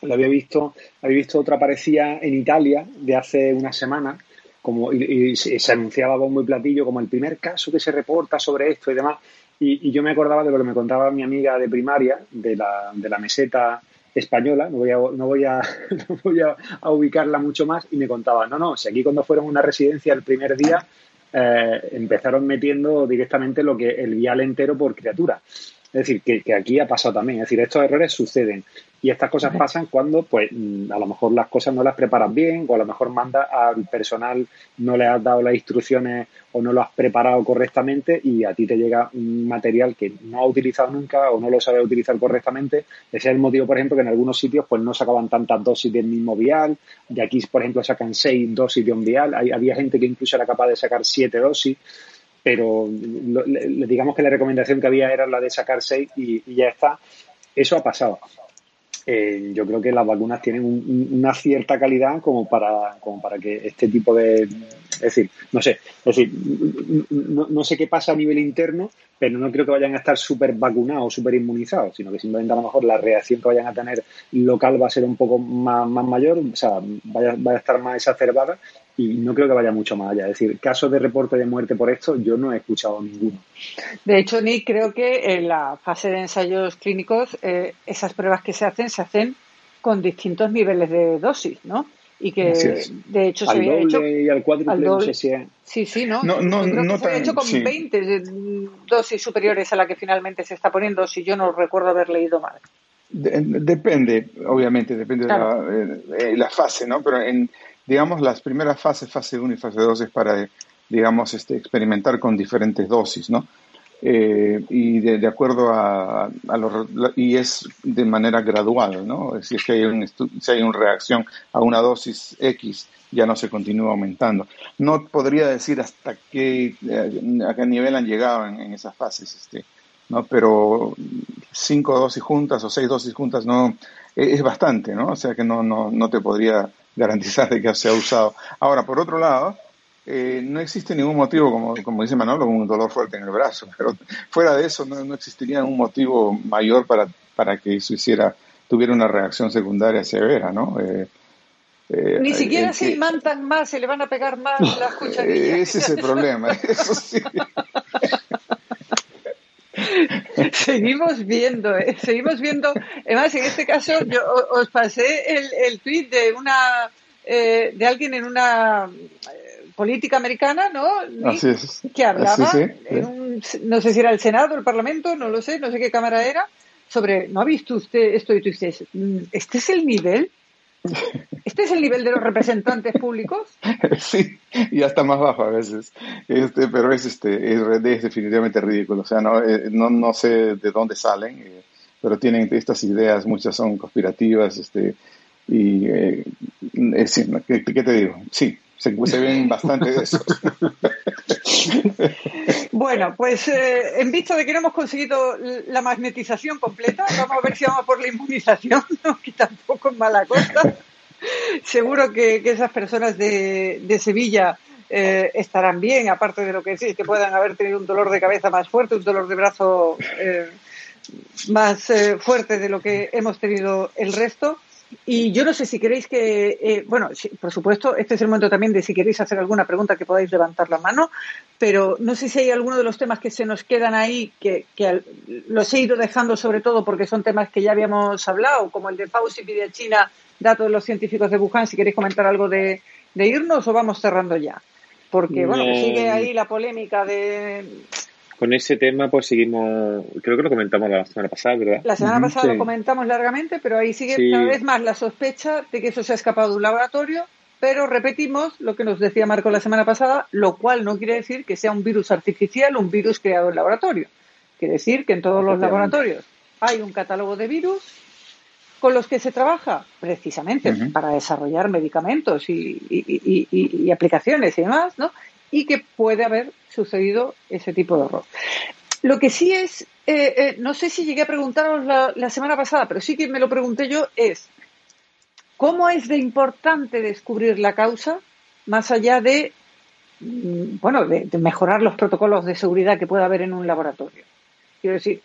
la había visto, había visto otra parecida en Italia de hace una semana, como, y, se anunciaba bombo y platillo como el primer caso que se reporta sobre esto y demás. Y, yo me acordaba de lo que me contaba mi amiga de primaria, de la, de la meseta española, no voy, a, no voy, a, no voy a, ubicarla mucho más, y me contaba, no, no, si aquí cuando fueron a una residencia el primer día eh, empezaron metiendo directamente lo que el vial entero por criatura. Es decir, que, que, aquí ha pasado también. Es decir, estos errores suceden. Y estas cosas pasan cuando, pues, mm, a lo mejor las cosas no las preparas bien, o a lo mejor manda al personal, no le has dado las instrucciones o no lo has preparado correctamente y a ti te llega un material que no ha utilizado nunca o no lo sabe utilizar correctamente. Ese es el motivo, por ejemplo, que en algunos sitios pues no sacaban tantas dosis del mismo vial. Y aquí, por ejemplo, sacan seis dosis de un vial. Hay, había gente que incluso era capaz de sacar siete dosis pero digamos que la recomendación que había era la de sacar seis y, y ya está. Eso ha pasado. Eh, yo creo que las vacunas tienen una cierta calidad como para, como para que este tipo de... Es decir, no sé, es decir, no, sé qué pasa a nivel interno, pero no creo que vayan a estar súper vacunados, súper inmunizados, sino que simplemente a lo mejor la reacción que vayan a tener local va a ser un poco más, mayor, o sea, vaya, a estar más exacerbada y no creo que vaya mucho más allá. Es decir, casos de reporte de muerte por esto yo no he escuchado ninguno. De hecho, Nick, creo que en la fase de ensayos clínicos eh, esas pruebas que se hacen se hacen con distintos niveles de dosis, ¿no? Y que de hecho se había hecho y al cuádruple, Sí, sí, ¿no? No, no, creo que se había hecho con 20 dosis superiores a la que finalmente se está poniendo, si yo no recuerdo haber leído mal. depende, obviamente, depende de la, eh, la, fase, ¿no? Pero en, digamos, las primeras fases, fase 1 y fase 2, es para, digamos, este, experimentar con diferentes dosis, ¿no? Eh, y de, acuerdo a, a lo, y es de manera gradual, ¿no? Si es que hay, un, si hay una reacción a una dosis X, ya no se continúa aumentando. No podría decir hasta qué, eh, a qué nivel han llegado en, esas fases, este, ¿no? Pero cinco dosis juntas o seis dosis juntas no es, bastante, ¿no? O sea que no, no, no te podría garantizar de que se ha usado. Ahora, por otro lado, eh, no existe ningún motivo, como, como dice Manolo, como un dolor fuerte en el brazo, pero fuera de eso no, existiría un motivo mayor para, para que eso hiciera, tuviera una reacción secundaria severa, ¿no? Eh, eh, Ni siquiera se imantan más, se le van a pegar más las cucharillas. Ese es el problema, eso sí. seguimos viendo, ¿eh? seguimos viendo. Además, en este caso, yo os pasé el, el tweet de una eh, de alguien en una eh, política americana, ¿no? Que hablaba, no sé si era el Senado, el Parlamento, no lo sé, no sé qué cámara era, sobre, ¿no ha visto usted esto y tú dices, mm, este es el nivel ¿Este es el nivel de los representantes públicos? Sí, y hasta más bajo a veces. Este, pero es, este, es, definitivamente ridículo. O sea, no, eh, no, no sé de dónde salen, eh, pero tienen estas ideas, muchas son conspirativas. Este, y, eh, ¿qué, te digo? Sí, se, ven bastante de eso. Bueno, pues eh, en vista de que no hemos conseguido la magnetización completa, vamos a ver si vamos por la inmunización, que tampoco es mala cosa. Seguro que, esas personas de, Sevilla eh, estarán bien, aparte de lo que sí, que puedan haber tenido un dolor de cabeza más fuerte, un dolor de brazo eh, más fuerte de lo que hemos tenido el resto. Y yo no sé si queréis que, eh, bueno, por supuesto, este es el momento también de si queréis hacer alguna pregunta que podáis levantar la mano, pero no sé si hay alguno de los temas que se nos quedan ahí, que, los he ido dejando sobre todo porque son temas que ya habíamos hablado, como el de Fauci y de China, datos de los científicos de Wuhan, si queréis comentar algo de, de irnos o vamos cerrando ya. Porque, bueno, sigue ahí la polémica de con ese tema pues seguimos, creo que lo comentamos la semana pasada, ¿verdad? La semana pasada lo comentamos largamente, pero ahí sigue una vez más la sospecha de que eso se ha escapado de un laboratorio, pero repetimos lo que nos decía Marco la semana pasada, lo cual no quiere decir que sea un virus artificial, un virus creado en laboratorio. Quiere decir que en todos los laboratorios hay un catálogo de virus con los que se trabaja precisamente para desarrollar medicamentos y, y, aplicaciones y demás, ¿no? y que puede haber sucedido ese tipo de error. Lo que sí es, eh, eh, no sé si llegué a preguntaros la, semana pasada, pero sí que me lo pregunté yo, es cómo es de importante descubrir la causa más allá de, mm, bueno, de, mejorar los protocolos de seguridad que pueda haber en un laboratorio. Quiero decir,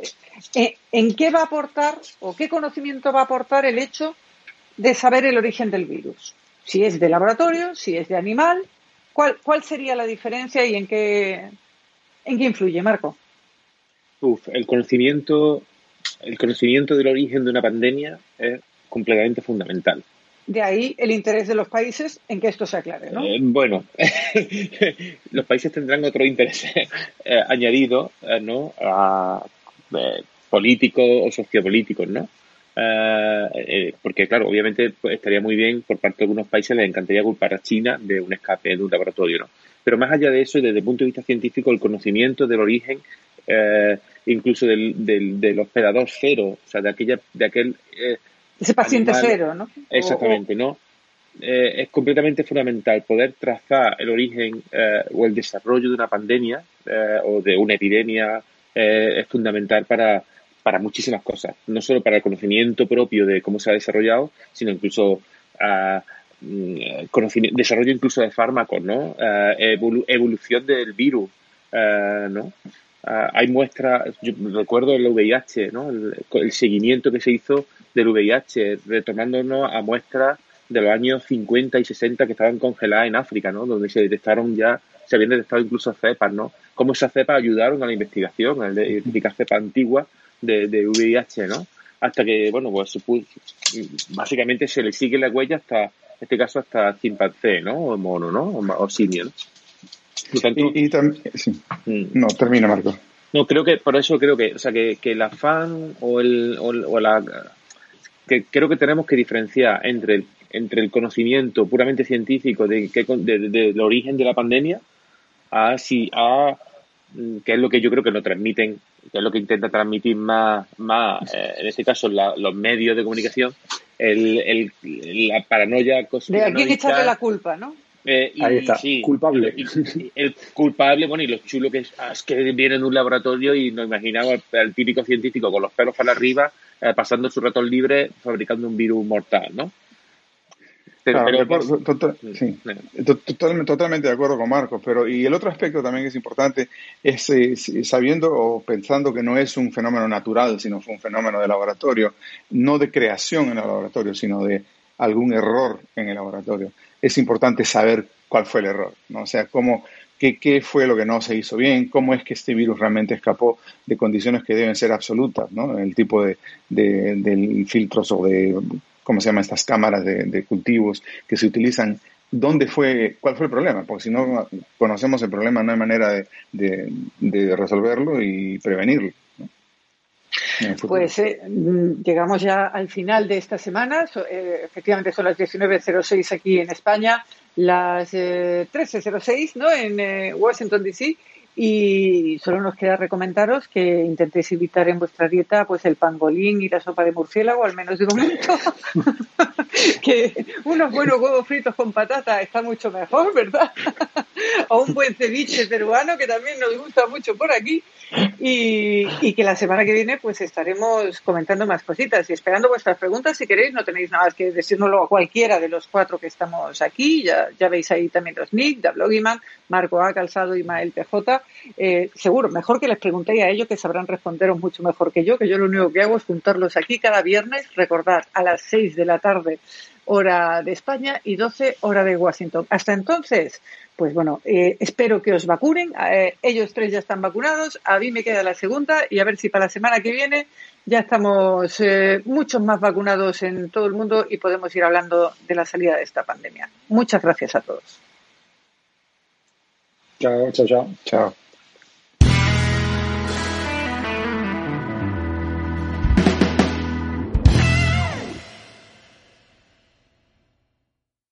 eh, ¿en qué va a aportar o qué conocimiento va a aportar el hecho de saber el origen del virus? Si es de laboratorio, si es de animal, ¿Cuál, ¿Cuál sería la diferencia y en qué, en qué influye, Marco? Uf, el conocimiento, el conocimiento del origen de una pandemia es completamente fundamental. De ahí el interés de los países en que esto se aclare, ¿no? Eh, bueno, los países tendrán otro interés eh, añadido, eh, ¿no? A, políticos o sociopolíticos, ¿no? Porque, claro, obviamente pues, estaría muy bien por parte de algunos países, les encantaría culpar a China de un escape de un laboratorio, ¿no? Pero más allá de eso, desde el punto de vista científico, el conocimiento del origen, incluso del, del, hospedador cero, o sea, de, aquella, de aquel. Ese paciente cero, ¿no? Exactamente, ¿no? es completamente fundamental poder trazar el origen o el desarrollo de una pandemia o de una epidemia es fundamental para para muchísimas cosas, no solo para el conocimiento propio de cómo se ha desarrollado, sino incluso uh, desarrollo incluso de fármacos, ¿no? evolución del virus, ¿no? hay muestras, yo recuerdo el VIH, ¿no? El, seguimiento que se hizo del VIH, retomándonos a muestras de los años 50 y 60 que estaban congeladas en África, ¿no? Donde se detectaron ya, se habían detectado incluso cepas, ¿no? Cómo esas cepas ayudaron a la investigación, a identificar cepas antiguas de, de VIH, ¿no? Hasta que, bueno, pues básicamente se le sigue la huella hasta, en este caso, hasta chimpancé, ¿no? O mono, ¿no? O, simio, ¿no? y, también, sí. Mm. No, termina, Marco. No, creo que, por eso creo que, o sea, que, que el afán o, el, o, la... que creo que tenemos que diferenciar entre el, entre el conocimiento puramente científico de, de, del origen de la pandemia a si a mm, que es lo que yo creo que nos transmiten, que es lo que intenta transmitir más, más eh, en este caso los medios de comunicación, el, el, la paranoia De aquí que echarle la culpa, ¿no? Eh, Ahí está, culpable. el culpable, bueno, y lo chulo que es, ah, es que viene en un laboratorio y nos imaginamos al, típico científico con los pelos para arriba, eh, pasando su ratón libre, fabricando un virus mortal, ¿no? sí, totalmente de acuerdo con Marcos, pero y el otro aspecto también que es importante es eh, sabiendo o pensando que no es un fenómeno natural, sino fue un fenómeno de laboratorio, no de creación en el laboratorio, sino de algún error en el laboratorio es importante saber cuál fue el error, ¿no? O sea, cómo, qué, qué fue lo que no se hizo bien, cómo es que este virus realmente escapó de condiciones que deben ser absolutas, ¿no? El tipo de, de, filtros o de, ¿cómo se llama? Estas cámaras de, cultivos que se utilizan dónde fue, cuál fue el problema, porque si no conocemos el problema no hay manera de, de resolverlo y prevenirlo. Pues eh, mm, llegamos ya al final de esta semana. Eh, efectivamente son las 19.06 aquí en España, las 13.06 eh, ¿no? en Washington DC. Y solo nos queda recomendaros que intentéis evitar en vuestra dieta pues el pangolín y la sopa de murciélago, al menos de momento. que unos buenos huevos fritos con patata está mucho mejor, ¿verdad? o un buen ceviche peruano que también nos gusta mucho por aquí. Y, y, que la semana que viene pues estaremos comentando más cositas y esperando vuestras preguntas. Si queréis, no tenéis nada más que decírnoslo a cualquiera de los cuatro que estamos aquí. Ya, ya veis ahí también los nick, da Blogiman, Marco A. Calzado y Mael PJ. Eh, seguro, mejor que les preguntéis a ellos que sabrán responderos mucho mejor que yo, que yo lo único que hago es juntarlos aquí cada viernes, recordad, a las seis de la tarde hora de España y 12 hora de Washington. Hasta entonces, pues bueno, eh, espero que os vacunen. Eh, ellos tres ya están vacunados, a mí me queda la segunda y a ver si para la semana que viene ya estamos muchos más vacunados en todo el mundo y podemos ir hablando de la salida de esta pandemia. Muchas gracias a todos. 加，取消，加。